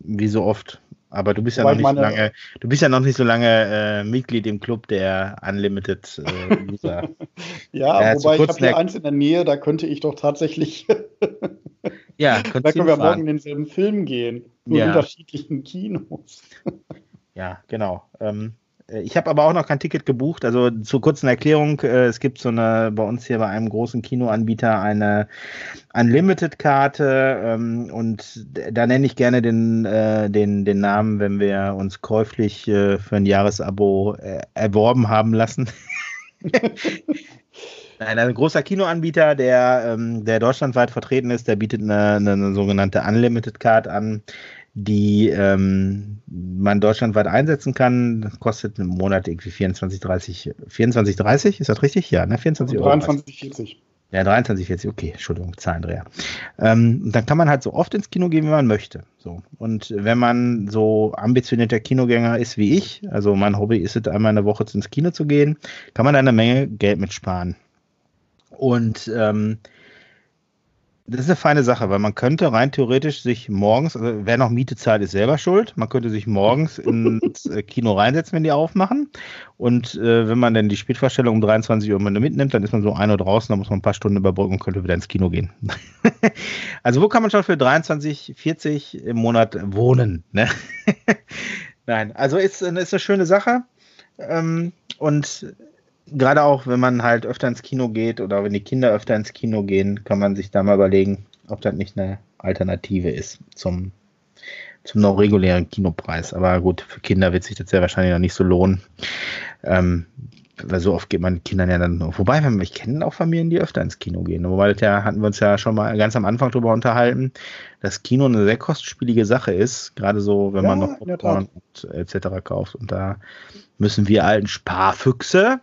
wie so oft. Aber du bist ja noch nicht meine, so lange, du bist ja noch nicht so lange äh, Mitglied im Club der Unlimited äh, User. ja, ja, wobei ich habe hier eins in der Nähe, da könnte ich doch tatsächlich. ja, da können wir morgen in denselben Film gehen, nur ja. unterschiedlichen Kinos. ja, genau. Ähm, äh, ich habe aber auch noch kein Ticket gebucht. Also zur kurzen Erklärung, äh, es gibt so eine bei uns hier bei einem großen Kinoanbieter eine Unlimited-Karte ähm, und da nenne ich gerne den, äh, den, den Namen, wenn wir uns käuflich für ein Jahresabo erworben haben lassen. Nein, ein großer Kinoanbieter, der, ähm, der deutschlandweit vertreten ist, der bietet eine, eine sogenannte Unlimited Card an, die ähm, man deutschlandweit einsetzen kann. Das kostet im Monat irgendwie 24, 30, 24, 30, ist das richtig? Ja, ne? 24 Euro. 23, 40. Ja, 23, 40, okay, Entschuldigung, Zahlendreher. Ähm, dann kann man halt so oft ins Kino gehen, wie man möchte. So. Und wenn man so ambitionierter Kinogänger ist wie ich, also mein Hobby ist es, einmal in der Woche ins Kino zu gehen, kann man da eine Menge Geld mitsparen. Und ähm, das ist eine feine Sache, weil man könnte rein theoretisch sich morgens, also wer noch Miete zahlt, ist selber schuld. Man könnte sich morgens ins äh, Kino reinsetzen, wenn die aufmachen. Und äh, wenn man dann die Spätvorstellung um 23 Uhr mitnimmt, dann ist man so ein Uhr draußen, dann muss man ein paar Stunden überbrücken und könnte wieder ins Kino gehen. also wo kann man schon für 23, 40 im Monat wohnen? Ne? Nein, also ist, ist eine schöne Sache. Ähm, und gerade auch, wenn man halt öfter ins Kino geht oder wenn die Kinder öfter ins Kino gehen, kann man sich da mal überlegen, ob das nicht eine Alternative ist zum, zum noch regulären Kinopreis. Aber gut, für Kinder wird sich das ja wahrscheinlich noch nicht so lohnen. Ähm, weil so oft geht man Kindern ja dann, wobei, ich kenne auch Familien, die öfter ins Kino gehen. Wobei das ja, hatten wir uns ja schon mal ganz am Anfang drüber unterhalten, dass Kino eine sehr kostspielige Sache ist, gerade so, wenn ja, man noch Popcorn und etc. kauft. Und da müssen wir alten Sparfüchse,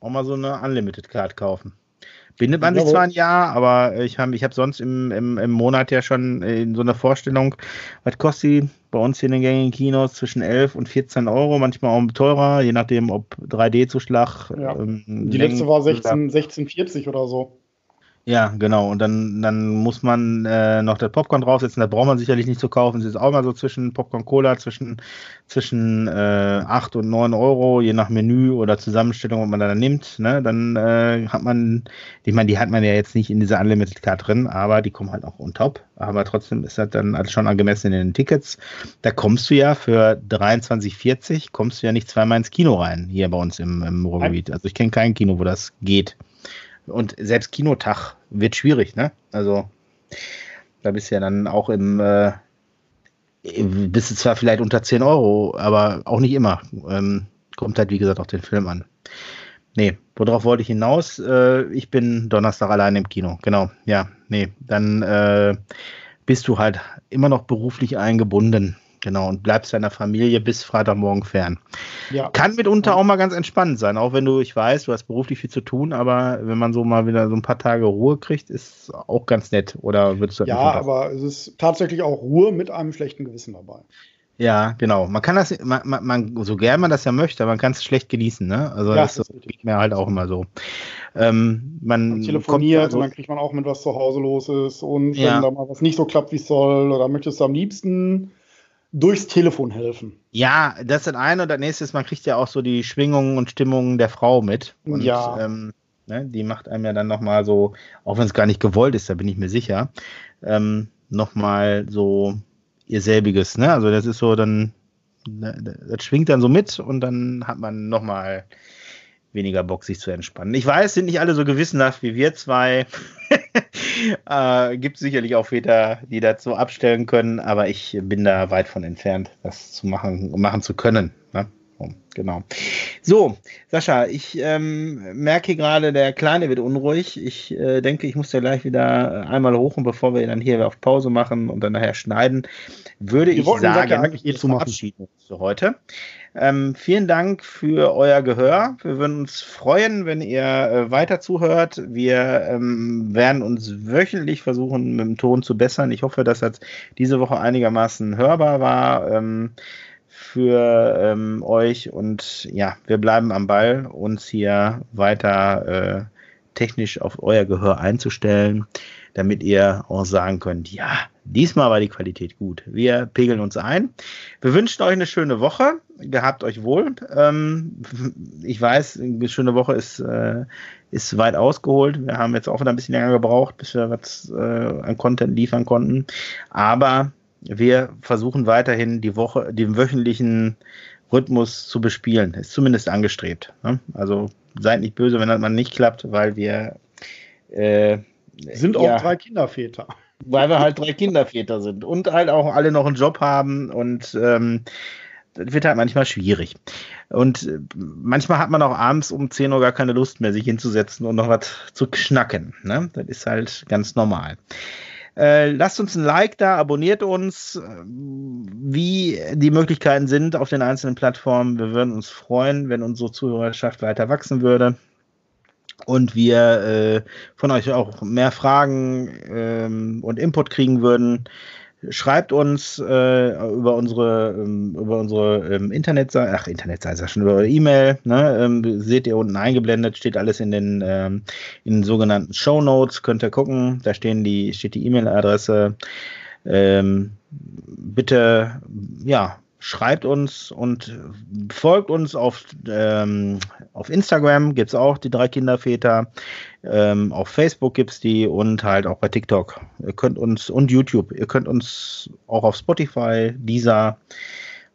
auch mal so eine Unlimited Card kaufen. Bindet man sich zwar ein Jahr, aber ich habe ich hab sonst im, im, im Monat ja schon in so einer Vorstellung, was kostet die bei uns hier in den gängigen Kinos zwischen 11 und 14 Euro, manchmal auch teurer, je nachdem, ob 3D-Zuschlag. Ja. Ähm, die letzte war 16, 16,40 oder so. Ja, genau. Und dann, dann muss man äh, noch das Popcorn draufsetzen. Das braucht man sicherlich nicht zu kaufen. Es ist auch mal so zwischen Popcorn Cola, zwischen, zwischen äh, 8 und 9 Euro, je nach Menü oder Zusammenstellung, was man da nimmt. Ne? Dann äh, hat man, ich meine, die hat man ja jetzt nicht in dieser Unlimited Card drin, aber die kommen halt auch on top. Aber trotzdem ist das dann also schon angemessen in den Tickets. Da kommst du ja für 23,40 kommst du ja nicht zweimal ins Kino rein, hier bei uns im, im Ruhrgebiet. Also ich kenne kein Kino, wo das geht. Und selbst Kinotag wird schwierig, ne? Also da bist du ja dann auch im, äh, bist du zwar vielleicht unter 10 Euro, aber auch nicht immer. Ähm, kommt halt, wie gesagt, auf den Film an. Nee, worauf wollte ich hinaus? Äh, ich bin Donnerstag allein im Kino. Genau, ja, nee, dann äh, bist du halt immer noch beruflich eingebunden. Genau, und bleibst deiner Familie bis Freitagmorgen fern. Ja. Kann mitunter auch mal ganz entspannend sein, auch wenn du, ich weiß, du hast beruflich viel zu tun, aber wenn man so mal wieder so ein paar Tage Ruhe kriegt, ist auch ganz nett. Oder würdest du Ja, aber es ist tatsächlich auch Ruhe mit einem schlechten Gewissen dabei. Ja, genau. Man kann das, man, man, so gern man das ja möchte, man kann es schlecht genießen, ne? Also ja, das, das geht mir halt auch immer so. Ähm, man, man telefoniert also, und dann kriegt man auch mit, was zu Hause los ist und ja. wenn da mal was nicht so klappt, wie es soll, oder möchtest du am liebsten durchs Telefon helfen. Ja, das ist das eine und das nächste ist, man kriegt ja auch so die Schwingungen und Stimmungen der Frau mit. Und, ja. Ähm, ne, die macht einem ja dann nochmal so, auch wenn es gar nicht gewollt ist, da bin ich mir sicher, ähm, nochmal so ihr selbiges. Ne? Also das ist so dann, ne, das schwingt dann so mit und dann hat man nochmal weniger Bock, sich zu entspannen. Ich weiß, sind nicht alle so gewissenhaft wie wir zwei. äh, gibt sicherlich auch Väter, die dazu abstellen können, aber ich bin da weit von entfernt, das zu machen, machen zu können. Ne? Genau. So, Sascha, ich ähm, merke gerade, der Kleine wird unruhig. Ich äh, denke, ich muss ja gleich wieder einmal hoch und bevor wir dann hier auf Pause machen und dann nachher schneiden, würde wir ich sagen, eigentlich eh zu verabschieden für heute. Ähm, vielen Dank für euer Gehör. Wir würden uns freuen, wenn ihr äh, weiter zuhört. Wir ähm, werden uns wöchentlich versuchen, mit dem Ton zu bessern. Ich hoffe, dass das diese Woche einigermaßen hörbar war ähm, für ähm, euch. Und ja, wir bleiben am Ball, uns hier weiter äh, technisch auf euer Gehör einzustellen, damit ihr auch sagen könnt, ja, Diesmal war die Qualität gut. Wir pegeln uns ein. Wir wünschen euch eine schöne Woche. Gehabt euch wohl. Ähm, ich weiß, eine schöne Woche ist, äh, ist weit ausgeholt. Wir haben jetzt auch wieder ein bisschen länger gebraucht, bis wir was äh, an Content liefern konnten. Aber wir versuchen weiterhin die Woche, den wöchentlichen Rhythmus zu bespielen. Ist zumindest angestrebt. Ne? Also seid nicht böse, wenn das mal nicht klappt, weil wir äh, sind auch ja, drei weil wir halt drei Kinderväter sind und halt auch alle noch einen Job haben und ähm, das wird halt manchmal schwierig. Und äh, manchmal hat man auch abends um 10 Uhr gar keine Lust mehr, sich hinzusetzen und noch was zu knacken. Ne? Das ist halt ganz normal. Äh, lasst uns ein Like da, abonniert uns, äh, wie die Möglichkeiten sind auf den einzelnen Plattformen. Wir würden uns freuen, wenn unsere Zuhörerschaft weiter wachsen würde und wir äh, von euch auch mehr Fragen ähm, und Input kriegen würden. Schreibt uns äh, über unsere ähm, über unsere ähm, Internetseite, ach Internetseite, schon über E-Mail. Ne? Ähm, seht ihr unten eingeblendet, steht alles in den ähm, in den sogenannten Show Notes. Könnt ihr gucken, da stehen die steht die E-Mail-Adresse. Ähm, bitte ja schreibt uns und folgt uns auf, ähm, auf Instagram, gibt es auch die drei Kinderväter. Ähm, auf Facebook gibt es die und halt auch bei TikTok. Ihr könnt uns und YouTube. Ihr könnt uns auch auf Spotify, Deezer,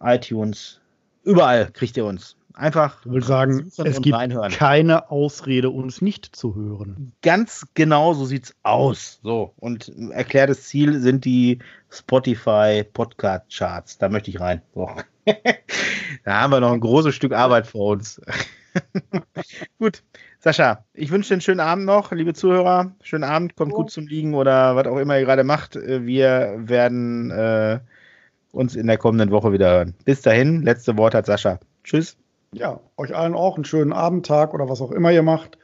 iTunes, überall kriegt ihr uns. Einfach. Ich will sagen, es gibt reinhören. keine Ausrede, uns nicht zu hören. Ganz genau so sieht's aus. So. Und erklärtes Ziel sind die Spotify Podcast Charts. Da möchte ich rein. So. da haben wir noch ein großes Stück Arbeit vor uns. gut. Sascha, ich wünsche dir einen schönen Abend noch, liebe Zuhörer. Schönen Abend, kommt oh. gut zum Liegen oder was auch immer ihr gerade macht. Wir werden äh, uns in der kommenden Woche wieder hören. Bis dahin, letzte Wort hat Sascha. Tschüss. Ja, euch allen auch einen schönen Abend, Tag oder was auch immer ihr macht.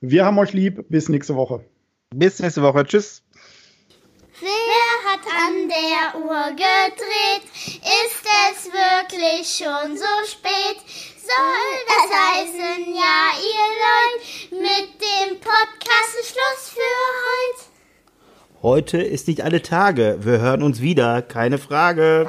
Wir haben euch lieb. Bis nächste Woche. Bis nächste Woche. Tschüss. Wer hat an der Uhr gedreht? Ist es wirklich schon so spät? Soll das heißen, ja, ihr Leute, mit dem Podcast ist Schluss für heute? Heute ist nicht alle Tage. Wir hören uns wieder, keine Frage.